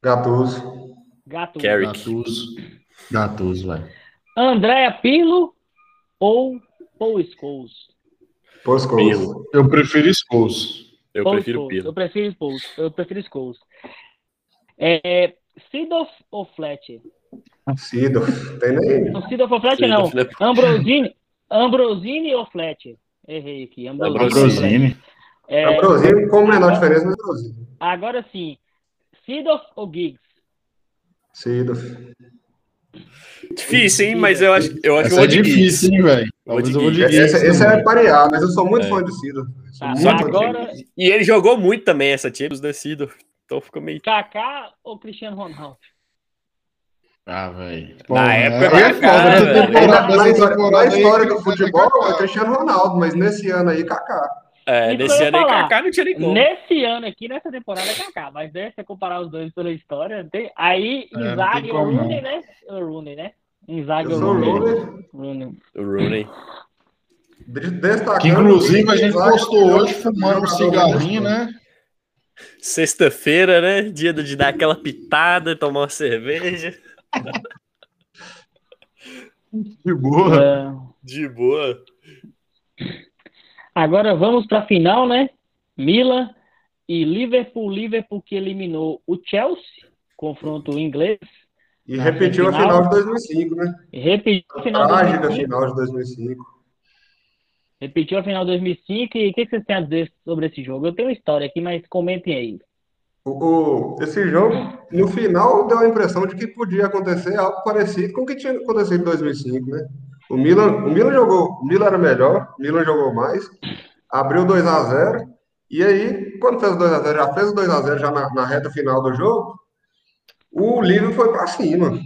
Gattuso. Gattuso. Carrick. Gatuso. Gatuso, velho. Andréa Pirlo ou Paul Scholes? Pôs Pirlo. Eu prefiro Scholes. Eu Paul prefiro Scholes. Eu Pirlo. prefiro Scholes. Eu prefiro Scholes. É, Sidoff ou Fletcher? Sido. Tem nem. Não, Sidoff ou Fletcher não. Ambrosini, Ambrosini ou Fletcher? Errei aqui. Ambrosini. Ambrosini. É, Ambrosini, com menor diferença, mas Ambrosini. agora sim. Sidoff ou Giggs? Sido. Difícil, hein? Mas eu acho, eu acho que eu vou é de Giggs. difícil, hein, velho? Talvez eu vou de Giggs. Esse, esse é parear, mas eu sou muito É. fã de Sido. Sou Tá, agora. E ele jogou muito também essa Champions descido. Então ficou meio. Kaká ou Cristiano Ronaldo? Ah, velho. Na época é foda. cara, na, história, do futebol é Cristiano Ronaldo, mas nesse ano aí, Kaká. É, nesse ano aí. Kaká não tinha nem como. Nesse ano aqui, nessa temporada é Kaká, mas né, se você comparar os dois pela história, tem... aí É, Inzaghi como, Rooney, né? O Rooney, né? Inzaghi o Rooney. Rooney, Rooney. Que inclusive a gente postou hoje fumando um cigarrinho, né? Sexta-feira, né? Dia de dar aquela pitada, tomar uma cerveja. De boa. É. De boa. Agora vamos para a final, né? Milan e Liverpool. Liverpool que eliminou o Chelsea, confronto inglês. E repetiu a final. de 2005, né? Repetiu a final de Trágica 2005. final de 2005. Repetiu a final de 2005. E o que que vocês têm a dizer sobre esse jogo? Eu tenho uma história aqui, mas comentem aí. O, o- esse jogo, no final, deu a impressão de que podia acontecer algo parecido com o que tinha acontecido em 2005, né? O Milan, o Milan jogou, o Milan era melhor, o Milan jogou mais, abriu 2 a 0 e aí, quando fez o 2 a 0 já fez o 2 a 0 já na, na reta final do jogo, o Liverpool foi pra cima.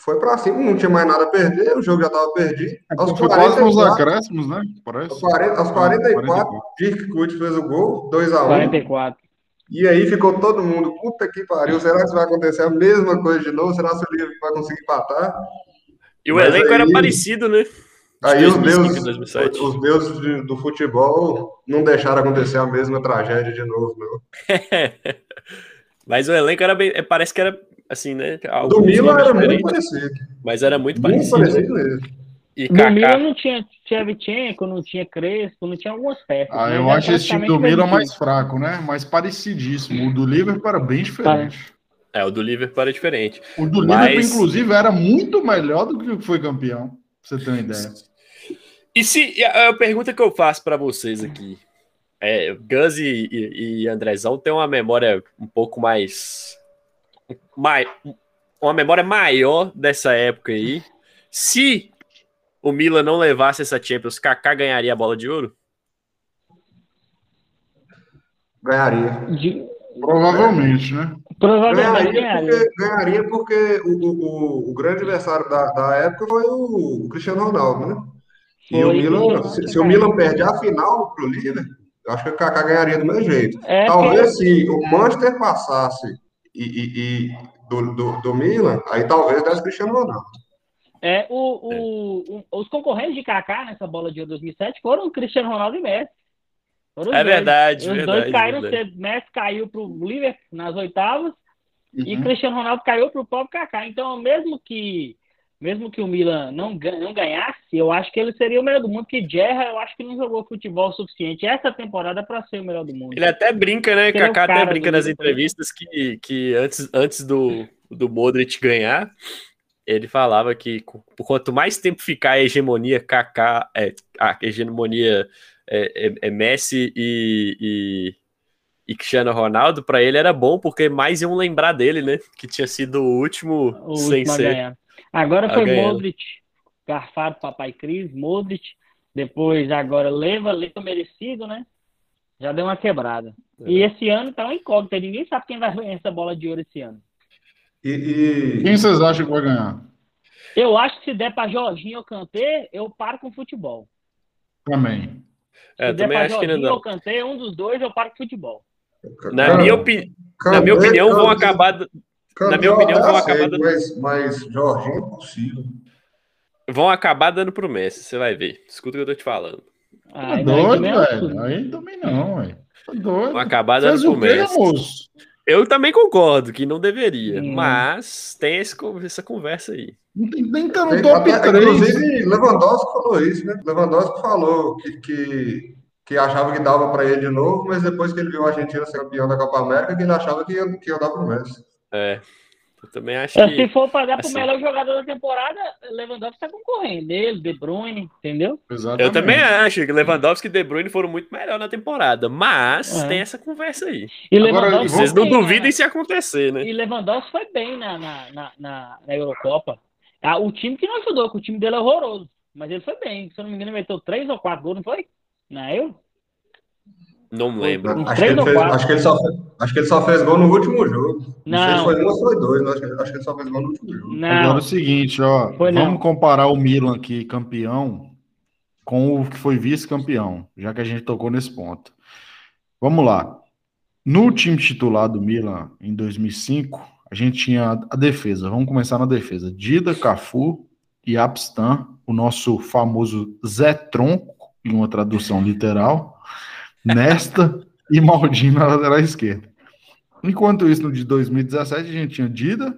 Foi pra cima, não tinha mais nada a perder, o jogo já estava perdido. Aos É, Foi quase nos 44, acréscimos, né? Parece. aos 40 aos 44, Dirk Kuyt fez o gol, 2 a 1 44. E aí ficou todo mundo, puta que pariu, será que vai acontecer a mesma coisa de novo? Será que o Liverpool vai conseguir empatar? E o Mas elenco aí- era parecido, né? Aí os 2005 deuses, 2007. os deuses de- do futebol não deixaram acontecer a mesma tragédia de novo, não. Mas o elenco era bem. é, Parece que era assim, né? Do Milan era muito parecido. Mas era muito Muito parecido. parecido mesmo. E No Milan Kaká. não tinha Shevchenko, não tinha Crespo, não tinha algumas peças. Ah, mas eu acho esse time do Milan mais fraco, né? Mais parecidíssimo. O do Liverpool era bem diferente. É, o do Liverpool era diferente. O do Mas- Liverpool, inclusive, era muito melhor do que o que foi campeão. Pra você ter uma ideia. E se a, pergunta que eu faço pra vocês aqui é, Gus e, e, e Andrezão têm uma memória um pouco mais, mai, uma memória maior dessa época aí. Se o Milan não levasse essa Champions, Kaká ganharia a bola de ouro? Ganharia. De- Provavelmente, né? Provavelmente Ganharia ganharia. porque, ganharia porque o, o, o- o grande adversário da, da época foi o, o Cristiano Ronaldo, né? E Foi, o Cristiano Milan, se, se o. Milan perde a final pro Liverpool, eu acho que o Kaká ganharia do mesmo jeito. É, Talvez se o Manchester passasse e, e- e do, do, do Milan, aí talvez desse Cristiano Ronaldo. É, o, o, o- os concorrentes de Kaká nessa bola de ouro 2007 foram o Cristiano Ronaldo e Messi. Foram É dois. verdade, Os verdade, dois caíram verdade. cedo. Messi caiu pro Liverpool nas oitavas e Uhum. Cristiano Ronaldo caiu pro próprio Kaká. Então, mesmo que mesmo que o Milan não, não ganhasse, eu acho que ele seria o melhor do mundo, porque Gerra, eu acho que não jogou futebol o suficiente essa temporada para ser o melhor do mundo. Ele até brinca, né? Ele é o Kaká até brinca nas entrevistas que, que antes, antes do, do Modric ganhar, ele falava que quanto mais tempo ficar a hegemonia Kaká, é, a hegemonia é, é- é Messi e, e, e Cristiano Ronaldo, para ele era bom, porque mais iam lembrar dele, né? Que tinha sido o último o sem último ser. Agora foi ganhar. Modric, garfado Papai Cris, Modric, depois agora Leva, Leva merecido, né? Já deu uma quebrada. É. E esse ano tá uma incógnita, ninguém sabe quem vai ganhar essa bola de ouro esse ano. E, e- Quem vocês acham que vai ganhar? Eu acho que se der pra Jorginho ou Kanté, eu paro com futebol. Também. Se É, der também pra acho que Jorginho não. ou Kanté, um dos dois, eu paro com futebol. Na Cara, minha, opi- na minha opinião, vão acabar, na minha opinião, vão acabar- Mas, mas Jorginho é impossível. vão acabar dando pro Messi, você vai ver. Escuta o que eu tô te falando. Tá Aí, doido, é velho. Aí também não, velho. Tá doido. Vão acabar dando Fez pro o Messi. moço? Eu também concordo que não deveria, Hum. mas tem esse essa conversa aí. Nem tá no Tem- top até- 3. Inclusive, Lewandowski falou isso, né? Lewandowski falou que, que, que achava que dava para ele de novo, mas depois que ele viu a Argentina ser campeão da Copa América, que ele achava que ia, que ia dar pro Messi. É, eu também acho É, Se que. for pra dar pro assim. melhor jogador da temporada, Lewandowski tá concorrendo. Ele, De Bruyne, entendeu? Exatamente. Eu também acho que Lewandowski e De Bruyne foram muito melhor na temporada, mas É. tem essa conversa aí. E Agora, Vocês não bem, duvidem né? se acontecer, né? E Lewandowski foi bem na, na, na, na, na Eurocopa. Ah, o time que não ajudou, que o time dele é horroroso. Mas ele foi bem. Se eu não me engano, ele meteu três ou quatro gols, não foi? Na Euro? Não lembro. Uns Acho que, ele fez, acho, que ele só, acho que ele só fez gol no último jogo. Não, sei se Não. foi um ou foi dois, mas acho que, acho que ele só fez gol no último jogo. Não. Agora é o seguinte, ó. Foi não. vamos comparar o Milan aqui, campeão, com o que foi vice-campeão, já que a gente tocou nesse ponto. Vamos lá. No time titular do Milan, em 2005, a gente tinha a defesa. Vamos começar na defesa. Dida, Cafu e Abstan, o nosso famoso Zé Tronco, em uma tradução literal, Nesta e Maldini na lateral esquerda. Enquanto isso, no de 2017, a gente tinha Dida,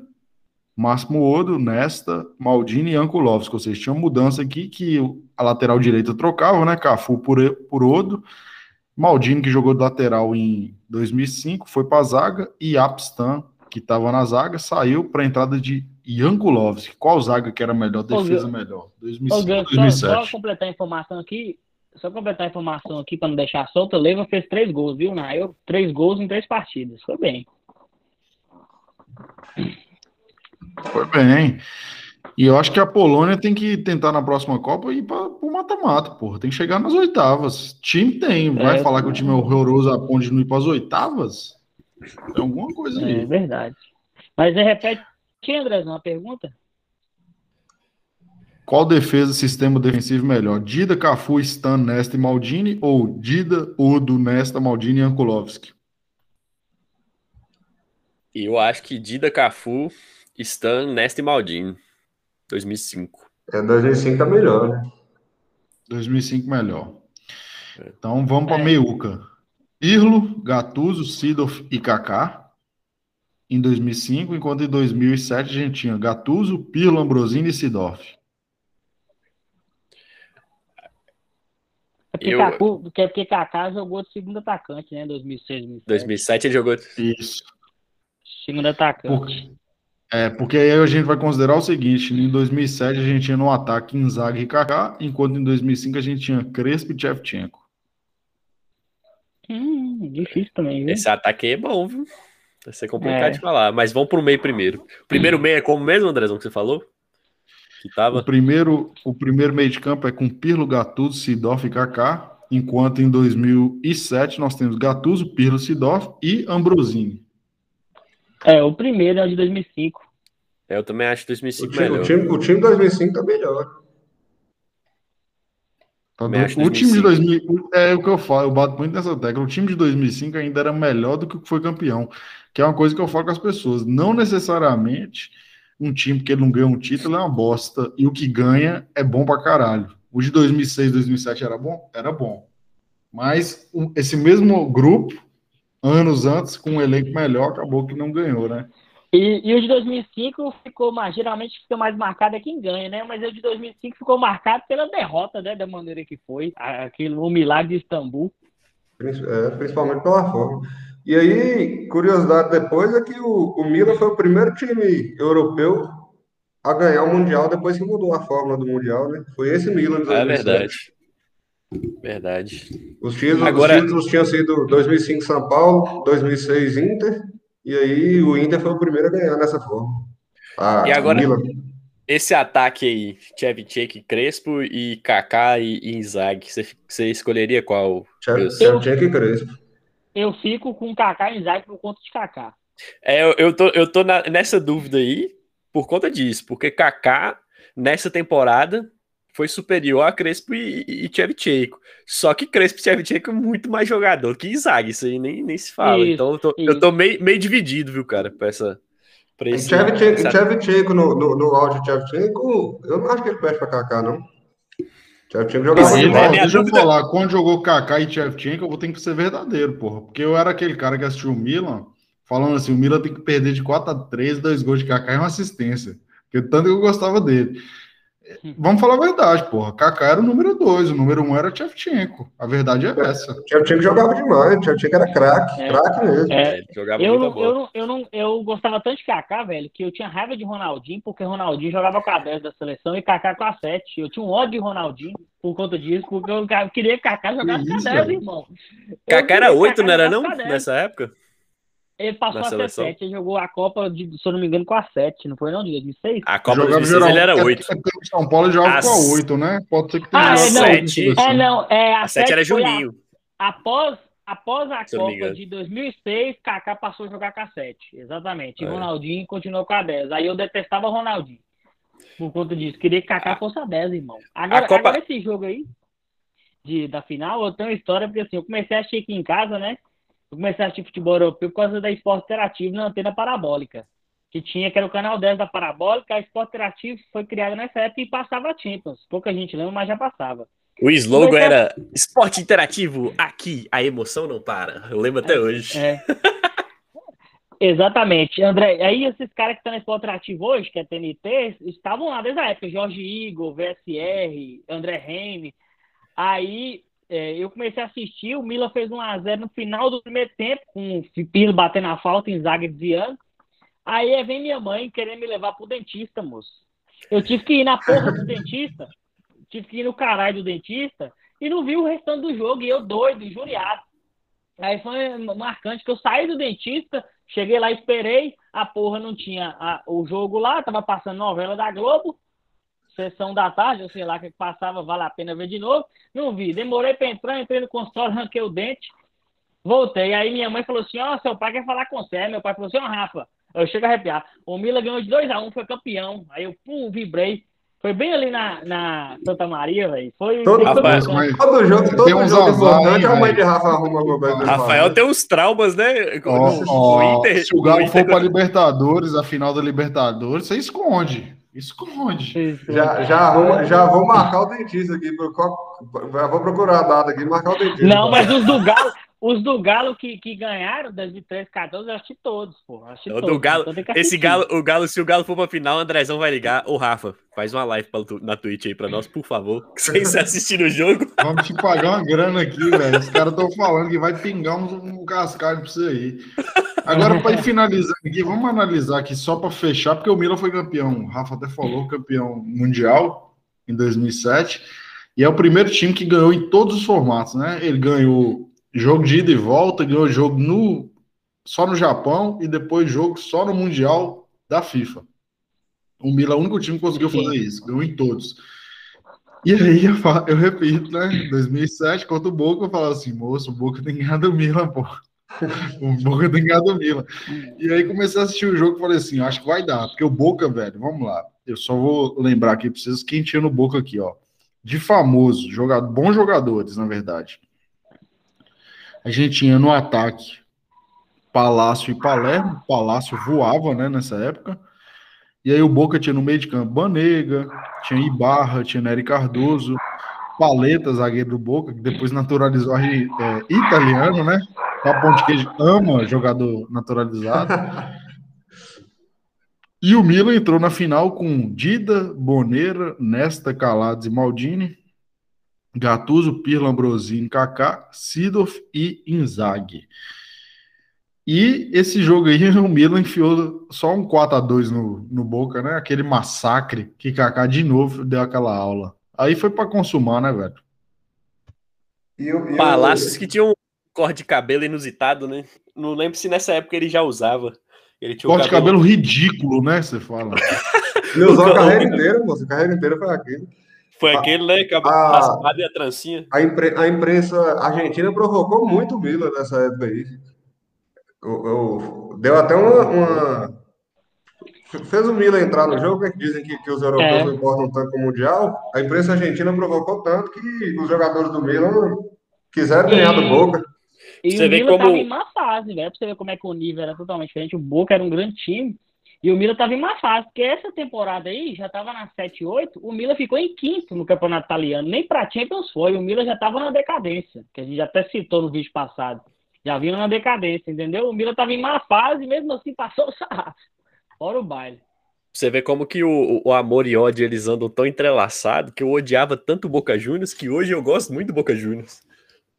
Máximo Odo, Nesta, Maldini e Ankulovski. Ou seja, tinha uma mudança aqui que a lateral direita trocava, né? Cafu por, por Odo. Maldini, que jogou de lateral em 2005, foi para a zaga. E Apstan, que estava na zaga, saiu para a entrada de Yankulovski. Qual zaga que era melhor? Defesa Ô, melhor? Ô, 2005 Gus, só, 2007. só completar a informação aqui. Só completar a informação aqui para não deixar solta. Leva fez três gols, viu? Na Euro, três gols em três partidas. Foi bem. Foi bem. E eu acho que a Polônia tem que tentar na próxima Copa ir para o mata-mata, porra. Tem que chegar nas oitavas. Time tem. Vai É, falar que o time é horroroso a ponto de não ir para as oitavas? Tem alguma coisa É aí. verdade. Mas é, repete, Andrezão, a pergunta? Qual defesa, sistema defensivo melhor? Dida, Cafu, Stan, Nesta e Maldini ou Dida, Udo, Nesta, Maldini e Ankulovski? Eu acho que Dida, Cafu, Stan, Nesta e Maldini. 2005. É 2005 tá melhor, né? 2005 melhor. Então vamos para É. meiuca. Irlo, Gattuso, Sidorf e Kaká em 2005, enquanto em 2007 a gente tinha Gattuso, Pirlo, Ambrosini e Sidorf. É porque, Eu- Cacu, porque, porque Kaká jogou de segundo atacante, né? 2006, 2007. 2007 ele jogou. Isso. Segundo atacante. Por- É, porque aí a gente vai considerar o seguinte, em 2007 a gente tinha no ataque Inzaghi e Kaká, enquanto em 2005 a gente tinha Crespo e Shevchenko. Hum, difícil também, viu? Esse ataque aí é bom, viu? Vai ser complicado É. de falar. Mas vamos pro meio primeiro. O primeiro meio é como mesmo, Andrezão, que você falou? Que tava. O primeiro, o primeiro meio de campo é com Pirlo, Gattuso, Sidoff e Kaká, enquanto em 2007 nós temos Gattuso, Pirlo, Sidoff e Ambrosini. É, o primeiro é o de 2005. É, eu também acho 2005 O time, melhor. o time, o time 2005 tá melhor. Tá do- O time de 2005. 2000, é o que eu falo, eu bato muito nessa tecla. O time de 2005 ainda era melhor do que o que foi campeão, que é uma coisa que eu falo com as pessoas. Não necessariamente um time que ele não ganha um título é uma bosta e o que ganha é bom pra caralho. O de 2006, 2007 era bom? Era bom. Mas o- esse mesmo grupo, anos antes, com um elenco melhor, acabou que não ganhou, né? E, e o de 2005 ficou mais, geralmente fica mais marcado é quem ganha, né? Mas o de 2005 ficou marcado pela derrota, né? Da maneira que foi, aquele o milagre de Istambul. É, principalmente pela forma. E aí, curiosidade depois é que o, o Milan foi o primeiro time europeu a ganhar o Mundial depois que mudou a fórmula do Mundial, né? Foi esse Milan de É 2007. verdade. Verdade. Os títulos, Agora- os títulos tinham sido 2005 São Paulo, 2006 Inter, e aí o Inter foi o primeiro a ganhar nessa forma. Ah, E agora- Milan. Esse ataque aí, Chevchenko, Crespo e Kaká e, e Inzaghi, você, você escolheria qual? Gus? Shevchenko e Crespo. Eu fico com Kaká e Inzaghi por conta de Kaká. É, eu, eu tô, eu tô na- nessa dúvida aí por conta disso, porque Kaká, nessa temporada, foi superior a Crespo e, e, e Shevchenko. Só que Crespo e Shevchenko é muito mais jogador que Inzaghi, isso aí nem, nem se fala. Isso, então eu tô, eu tô meio, meio dividido, viu, cara, pra essa... Pra esse, Shevchenko no, no, no áudio de Shevchenko, eu não acho que ele perde pra Kaká, não. Shevchenko jogava né? demais. minha deixa dúvida- eu falar, quando jogou Kaká e Shevchenko, eu vou ter que ser verdadeiro, porra. Porque eu era aquele cara que assistiu o Milan, falando assim, o Milan tem que perder de 4 a 3, dois gols de Kaká e uma assistência. Porque tanto que eu gostava dele. Vamos falar a verdade, porra. Kaká era o número 2, o número 1 um era Shevchenko. A verdade é essa. Shevchenko jogava demais, Shevchenko era craque, É. craque mesmo. É, ele jogava Eu muita não, bola. eu, não, eu, não, eu gostava tanto de Kaká, velho, que eu tinha raiva de Ronaldinho, porque Ronaldinho jogava com a 10 da seleção e Kaká com a 7. Eu tinha um ódio de Ronaldinho por conta disso, porque eu queria que Kaká jogasse com a isso, 10, velho? irmão. Kaká era queria que 8, Kaká não era não? com a 10. Nessa época? Ele passou na a ser seleção? 7, ele jogou a Copa, de, se eu não me engano, com a 7, não foi não, de 2006? A Copa Jogava 2006 ele era geral- 8. é porque o São Paulo jogava As- com a 8, né? Pode ser que tenha Ah, jogado é, a não. oito, Sete. assim. É, não, é, a, A 7 era 7 foi a- Juninho. Após, após a Se Copa de 2006, Kaká passou a jogar com a 7. Exatamente. E É. Ronaldinho continuou com a 10. Aí eu detestava Ronaldinho. Por conta disso. Queria que Kaká fosse a 10, irmão. Agora, A Copa- agora esse jogo aí, de, da final, eu tenho uma história, porque assim, eu comecei a assistir aqui em casa, né? Eu comecei a assistir futebol europeu por causa da Esporte Interativo na antena parabólica. Que tinha, que era o canal 10 da Parabólica, a Esporte Interativo foi criada nessa época e passava a Champions. Pouca gente lembra, mas já passava. O slogan Comecei a- era esporte interativo, aqui a emoção não para. Eu lembro até hoje. É. Exatamente, André. Aí esses caras que estão na Esporte Interativo hoje, que é TNT, estavam lá desde a época. Jorge Igor, VSR, André Reine. Aí é, eu comecei a assistir, o Milan fez 1x0 no final do primeiro tempo, com o Pirlo batendo a falta zaga desviando. Aí é, vem minha mãe querendo me levar pro dentista, moço. Eu tive que ir na porra do dentista, tive que ir no caralho do dentista e não vi o restante do jogo, e eu doido, injuriado. Aí foi marcante que eu saí do dentista, cheguei lá, esperei, a porra não tinha a- o jogo lá, tava passando novela da Globo, sessão da tarde, eu sei lá o que passava, vale a pena ver de novo. Não vi, demorei pra entrar, entrei no consultório, arranquei o dente, voltei. Aí minha mãe falou assim: Ó, seu pai quer falar com você. Meu pai falou assim: Ó, Rafa, eu chego a arrepiar. O Mila ganhou de 2x1, foi campeão. Aí eu, pum, vibrei. Foi bem ali na, na Santa Maria, velho. Foi. Todo- Rapaz. Mas- Todo jogo, todo jogo azar, importante, a mãe velho? de Rafa arruma alguma coisa. pra ele Rafael tem uns traumas, né? Ó, no Inter- se o Galo for Inter- para Libertadores, a final da Libertadores, você esconde. Esconde. Isso. Já, já, arruma, já vou marcar o dentista aqui. vou procurar a data aqui e marcar o dentista. Não, mas os do Galo, os do Galo que, que ganharam 2013, 14, eu assisti todos, pô. eu Assisti O do todos, Galo, então que esse. Galo, o Galo, se o Galo for pra final, o Andrezão vai ligar. Ô, Rafa, faz uma live pra na Twitch aí pra nós, por favor. Sem se assistir o jogo. Vamos te pagar uma grana aqui, velho. Os caras estão falando que vai pingar um, um cascalho pra você aí. Agora, para ir finalizando aqui, vamos analisar aqui só para fechar, porque o Milan foi campeão. O Rafa até falou, campeão mundial em 2007. E é o primeiro time que ganhou em todos os formatos, né? Ele ganhou jogo de ida e volta, ganhou jogo no, só no Japão e depois jogo só no Mundial da FIFA. O Milan é o único time que conseguiu fazer isso, ganhou em todos. E aí eu, falo, eu repito, né? 2007, contra o Boca, eu falo assim, moço, o Boca tem ganhado o Milan, pô. O Boca tem ganhado o Milan. E aí comecei a assistir o jogo e falei assim, acho que vai dar, porque o Boca, velho, vamos lá. Eu só vou lembrar aqui pra vocês quem tinha no Boca aqui, ó. De famoso, jogador, bons jogadores, na verdade. A gente tinha no ataque Palácio e Palermo. Palácio voava, né, nessa época. E aí o Boca tinha no meio de campo Banega, tinha Ibarra, tinha Nery Cardoso, Paleta, zagueiro do Boca, que depois naturalizou é, italiano, né? A Ponte Queijo ama jogador naturalizado. E o Milan entrou na final com Dida, Boneira, Nesta, Calados e Maldini, Gattuso, Pirlo, Ambrosini, Kaká, Sidorf e Inzaghi. E esse jogo aí, o Milan enfiou só um 4 a 2 no, no Boca, né? Aquele massacre que Kaká de novo deu aquela aula. Aí foi para consumar, né, velho? E eu, Palácios que tinha um corte de cabelo inusitado, né? Não lembro se nessa época ele já usava. Ele tinha corte de cabelo... cabelo ridículo, né? Você fala. ele usou a carreira inteira, moço. A carreira inteira foi aquele. Foi aquele, né? Cabelo a, raspado e a trancinha. A, impre, a imprensa argentina provocou muito o Milan nessa época aí. Eu, eu, deu até uma, uma, Fez o Milan entrar no jogo, que dizem que, que os europeus é. não importam tanto com o Mundial. A imprensa argentina provocou tanto que os jogadores do Milan quiseram e... ganhar do Boca. E você o Milan como... tava em má fase, velho. Pra você ver como é que o nível era totalmente diferente. O Boca era um grande time. E o Milan tava em má fase, porque essa temporada aí já tava na 7-8, o Milan ficou em quinto no campeonato italiano, nem pra Champions foi, o Milan já tava na decadência, que a gente até citou no vídeo passado. Já vinha na decadência, entendeu? O Milan tava em má fase mesmo assim passou o sarrafo. Fora o baile. Você vê como que o, o amor e ódio eles andam tão entrelaçados que eu odiava tanto o Boca Juniors que hoje eu gosto muito do Boca Juniors.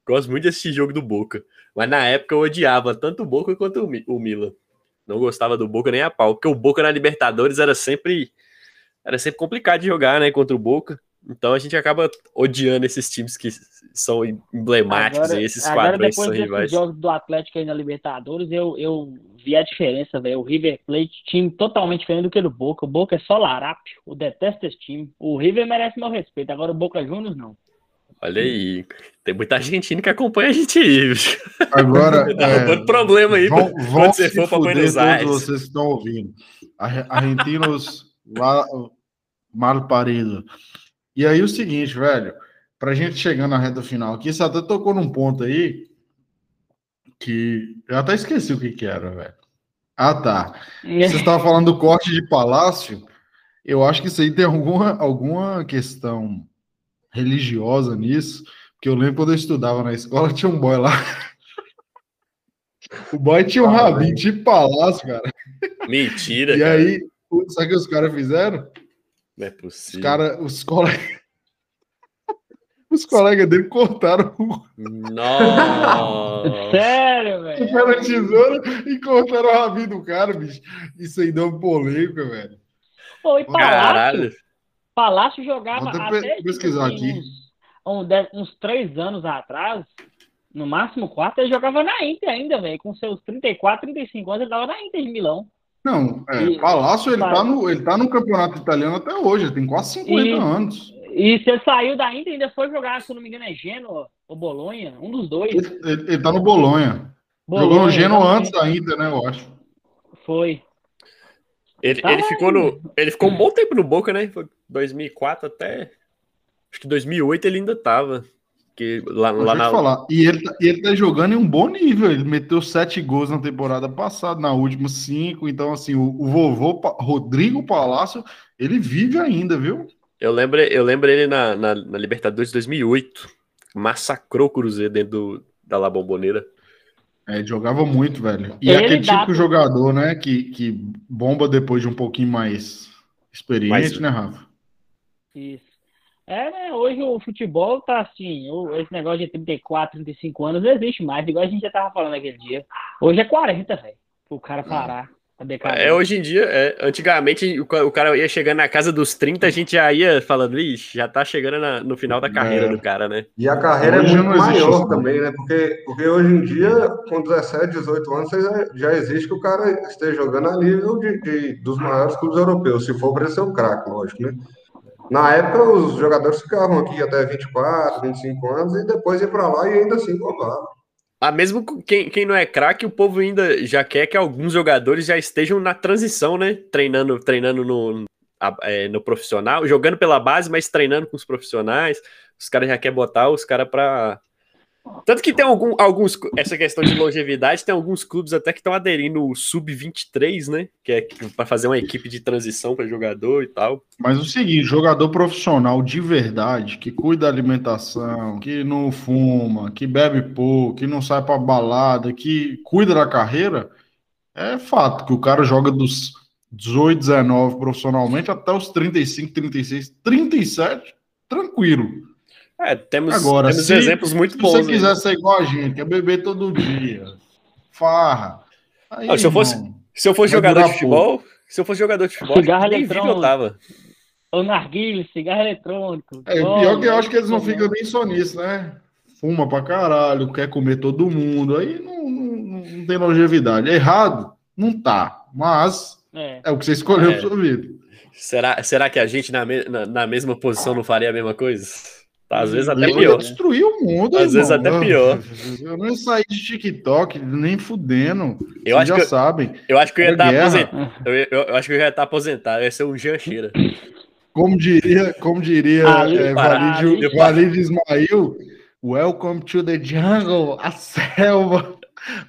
Gosto muito desse jogo do Boca. Mas na época eu odiava tanto o Boca quanto o, o Milan. Não gostava do Boca nem a pau. Porque o Boca na Libertadores era sempre era sempre complicado de jogar, né, contra o Boca. Então a gente acaba odiando esses times que são emblemáticos, agora, esses quadrões são rivais. jogos do Atlético aí na Libertadores, eu, eu vi a diferença, velho. O River Plate, time totalmente diferente do que o do Boca. O Boca é só larápio. Eu detesto esse time. O River merece meu respeito, agora o Boca Juniors não. Olha aí, tem muita argentina que acompanha a gente aí. Agora, tá é, problema aí vão, vão quando você for para Buenos Aires. vocês estão ouvindo. Argentinos mal parido. E aí o seguinte, velho, pra gente chegar na reta final aqui, você até tocou num ponto aí que eu até esqueci o que que era, velho. Ah, tá. É. Você estava falando do corte de palácio. Eu acho que isso aí tem alguma, alguma questão religiosa nisso, porque eu lembro quando eu estudava na escola, tinha um boy lá. O boy tinha um ah, rabinho tipo palácio, cara. Mentira. E cara. aí, sabe o que os caras fizeram? Não é possível. Os caras, os colegas. Os colegas dele cortaram o. Nossa! Sério, velho? Pegaram tesoura e cortaram o rabinho do cara, bicho. Isso aí deu um polêmica, velho. E Palácio, Palácio jogava Vou até pesquisar tipo, aqui. Uns, uns três anos atrás, no máximo quatro, ele jogava na Inter ainda, velho. Com seus 34, 35 anos, ele tava na Inter de Milão. Não, é, e, Palácio, ele tá, no, ele tá no campeonato italiano até hoje, ele tem quase 50 e, anos. E se ele saiu da Inter, ainda foi jogar, se não me engano, é Genoa ou Bolonha, um dos dois. Ele, ele, ele tá no Bolonha. Bolonha Jogou no Genoa antes da Inter, né, eu acho. Foi. Ele, tá ele, ficou no, ele ficou um bom tempo no Boca, né? Foi 2004 até. Acho que 2008 ele ainda tava. Que lá, lá na... falar. E ele, tá, ele tá jogando em um bom nível. Ele meteu sete gols na temporada passada, na última cinco. Então, assim, o, o vovô Rodrigo Palácio, ele vive ainda, viu? Eu lembro, eu lembro ele na, na, na Libertadores de 2008. Massacrou o Cruzeiro dentro do, da La Bomboneira. É, jogava muito, velho. E é aquele tipo de jogador, né, que, que bomba depois de um pouquinho mais experiente, mais... né, Rafa? Isso. É, né? Hoje o futebol tá assim, esse negócio de 34, 35 anos não existe mais, igual a gente já tava falando aquele dia. Hoje é 40, velho, o cara parar. É, hoje em dia, é, antigamente o, o, cara ia chegando na casa dos 30, a gente já ia falando, ixi, já tá chegando na, no final da carreira é. do cara, né? E a carreira hoje é muito maior também, né? Porque, porque hoje em dia, com 17, 18 anos, já, já existe que o cara esteja jogando a nível de, de dos maiores clubes europeus, se for para ser um craque, lógico, né? Na época, os jogadores ficavam aqui até 24, 25 anos e depois ia para lá e ainda assim provavam. Ah, mesmo quem, quem não é craque, o povo ainda já quer que alguns jogadores já estejam na transição, né? Treinando, treinando no, é, no profissional, jogando pela base, mas treinando com os profissionais. Os caras já querem botar os caras para tanto que tem algum, alguns. Essa questão de longevidade, tem alguns clubes até que estão aderindo o Sub-23, né? Que é para fazer uma equipe de transição para jogador e tal. Mas o seguinte: jogador profissional de verdade, que cuida da alimentação, que não fuma, que bebe pouco, que não sai para balada, que cuida da carreira, é fato que o cara joga dos 18, 19 profissionalmente até os 35, 36, 37, tranquilo. É, temos, Agora, temos se, exemplos muito bons. Se você quiser ser igual a gente, quer beber todo dia, farra. Aí, não, se, eu fosse, se eu fosse jogador de futebol, pouco. se eu fosse jogador de futebol, cigarro eletrônico. eu tava. O narguilho, cigarro eletrônico. É, o pior que eu acho que eles não ficam nem só nisso, né? Fuma pra caralho, quer comer todo mundo, aí não, não, não tem longevidade. É errado? Não tá, mas é, é o que você escolheu é. pra sua vida. Será, será que a gente na, me, na, na mesma posição não faria a mesma coisa? Tá, às vezes até eu pior. Destruir o mundo, Às irmão. vezes até pior. Eu não saí de TikTok, nem fudendo. Eu acho já que eu, sabem. Eu acho que eu ia estar aposentado. Eu, eu, eu, acho que eu ia estar aposentado. Eu ia ser um Jancheira. Como diria, como diria é, Valide Ismail, Welcome to the jungle, a selva.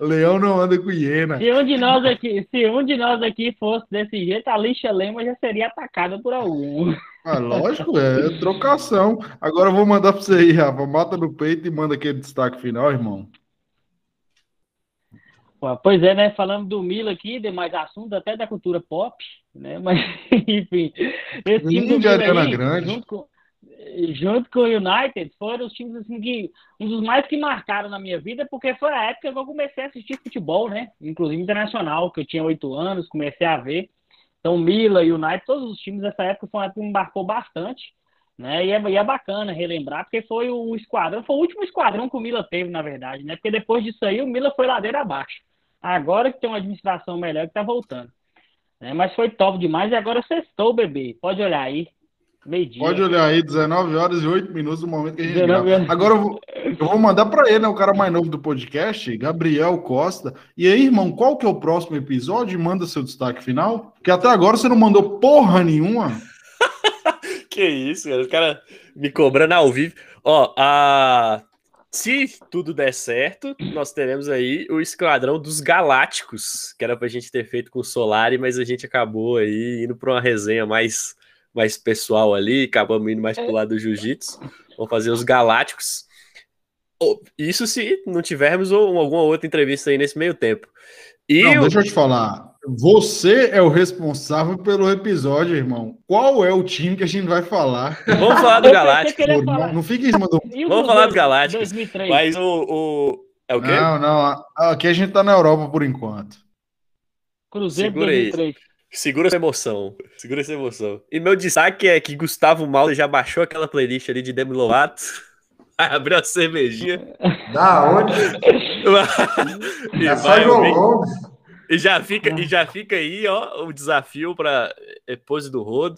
Leão não anda com hiena. Se um de nós aqui, se um de nós aqui fosse desse jeito, a lixa lema já seria atacada por algum. Ah, lógico, é trocação. Agora eu vou mandar para você aí, Rafa. Mata no peito e manda aquele destaque final, irmão. Pois é, né? Falando do Mila aqui, demais assuntos, até da cultura pop, né? Mas, enfim. Esse time de Ariana Grande. Junto com, junto com o United, foram os times assim que. Um dos mais que marcaram na minha vida, porque foi a época que eu comecei a assistir futebol, né? Inclusive internacional, que eu tinha oito anos, comecei a ver. Então, Mila e United, todos os times dessa época foi uma época que me marcou bastante. Né? E, é, e é bacana relembrar, porque foi o esquadrão, foi o último esquadrão que o Mila teve, na verdade, né? Porque depois disso aí, o Mila foi ladeira abaixo. Agora que tem uma administração melhor que tá voltando. Né? Mas foi top demais e agora sextou, bebê. Pode olhar aí. Pode olhar aí, 19 horas e 8 minutos do momento que a gente grava. Agora eu vou, eu vou mandar para ele, né, o cara mais novo do podcast, Gabriel Costa. E aí, irmão, qual que é o próximo episódio? Manda seu destaque final. Porque até agora você não mandou porra nenhuma. que isso, cara. Os caras me cobrando ao vivo. Ó, a... se tudo der certo, nós teremos aí o Esquadrão dos Galácticos, que era pra gente ter feito com o Solari, mas a gente acabou aí indo para uma resenha mais mais pessoal ali, acabamos indo mais pro lado do jiu-jitsu. Vamos fazer os galácticos. Isso se não tivermos alguma outra entrevista aí nesse meio tempo. E não, deixa eu te falar. Você é o responsável pelo episódio, irmão. Qual é o time que a gente vai falar? Vamos falar do Galáctico. Não, não fique em cima do. Vamos falar do Galáctico. Mas o, o. É o quê? Não, não. Aqui a gente tá na Europa por enquanto. Cruzeiro Segura 2003. Aí. Segura essa emoção. Segura essa emoção. E meu destaque é que Gustavo Malta já baixou aquela playlist ali de Demi Lovato. Abriu a cervejinha. Da onde? e, é só e já fica E já fica aí, ó, o desafio para Pose do Rodo.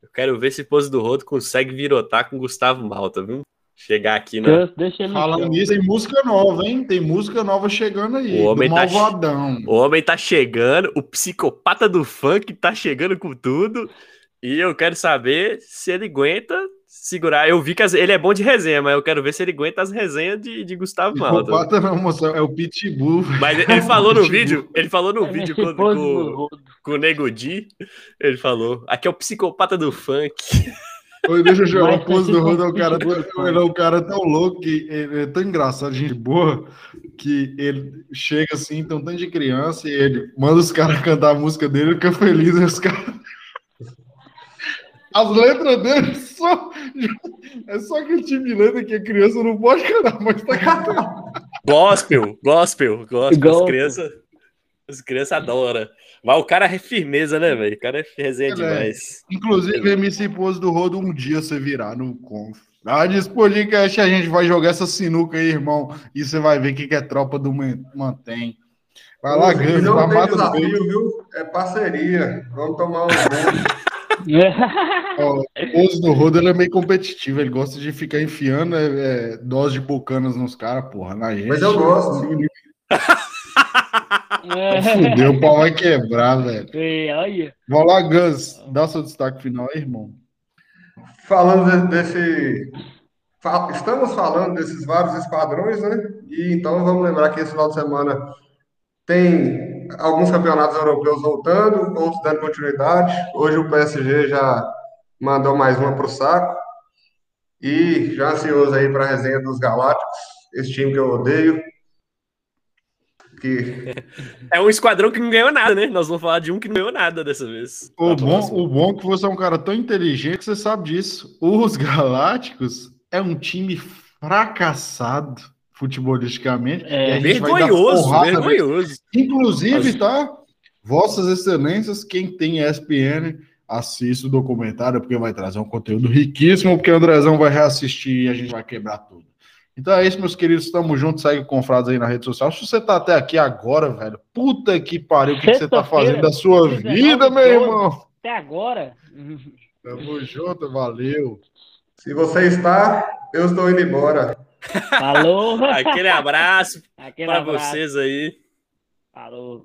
Eu quero ver se Pose do Rodo consegue virotar com Gustavo Malta, viu? Chegar aqui na. Falando nisso, tem música nova, hein? Tem música nova chegando aí. O homem, tá, o homem tá chegando, o psicopata do funk tá chegando com tudo. E eu quero saber se ele aguenta segurar. Eu vi que as... ele é bom de resenha, mas eu quero ver se ele aguenta as resenhas de, de Gustavo Malta. Psicopata não, moço, é o Pitbull. Mas ele falou no vídeo, ele falou no é vídeo com, com, com, o Nego Di, ele falou, aqui é o psicopata do funk. Oi, deixa eu jogar o pose do Rodo, é um cara, ele é um cara tão louco que ele é tão engraçado, gente boa, que ele chega assim, então tanto de criança, e ele manda os caras cantar a música dele, fica feliz, e os caras. As letras dele só. É só aquele tipo de letra que a criança não pode cantar, mas tá cantando. Gospel, gospel, gospel. gospel. As crianças. As crianças adoram. Mas o cara é firmeza, né, velho? O cara é resenha É, demais. Inclusive, MC Pose do Rodo, um dia você virar no Conf. Ah, diz podcast, a gente vai jogar essa sinuca aí, irmão. E você vai ver o que, que é tropa do Man- Mantém. Vai lá, não vai tem mata desafio, viu? É parceria. Vamos tomar um. Ó, O Pose do Rodo ele é meio competitivo, ele gosta de ficar enfiando é, é, dose de bucanas nos caras, porra. Na gente. Mas eu gosto. Fudeu, o pau vai quebrar, velho. É, olha. Vai lá, Gus, dá seu destaque final aí, irmão. Falando de- desse. Estamos falando desses vários esquadrões, né? E então vamos lembrar que esse final de semana tem alguns campeonatos europeus voltando, outros dando continuidade. Hoje o PSG já mandou mais uma para o saco. E já ansioso aí para a resenha dos Galácticos, esse time que eu odeio. Que É um esquadrão que não ganhou nada, né? Nós vamos falar de um que não ganhou nada dessa vez. O Na bom, o bom é que você é um cara tão inteligente que você sabe disso. Os Galácticos é um time fracassado futebolisticamente. É, Vergonhoso, vergonhoso. Inclusive, tá? Vossas Excelências, quem tem ESPN, assista o documentário, porque vai trazer um conteúdo riquíssimo, porque o Andrezão vai reassistir e a gente vai quebrar tudo. Então é isso, meus queridos. Tamo junto. Segue o Confrados aí na rede social. Se você tá até aqui agora, velho, puta que pariu, o que, que você tá fazendo da sua 19, vida, meu 12. irmão? Até agora. Tamo junto, valeu. se você está, eu estou indo embora. Falou. Aquele abraço Aquele para abraço. vocês aí. Falou.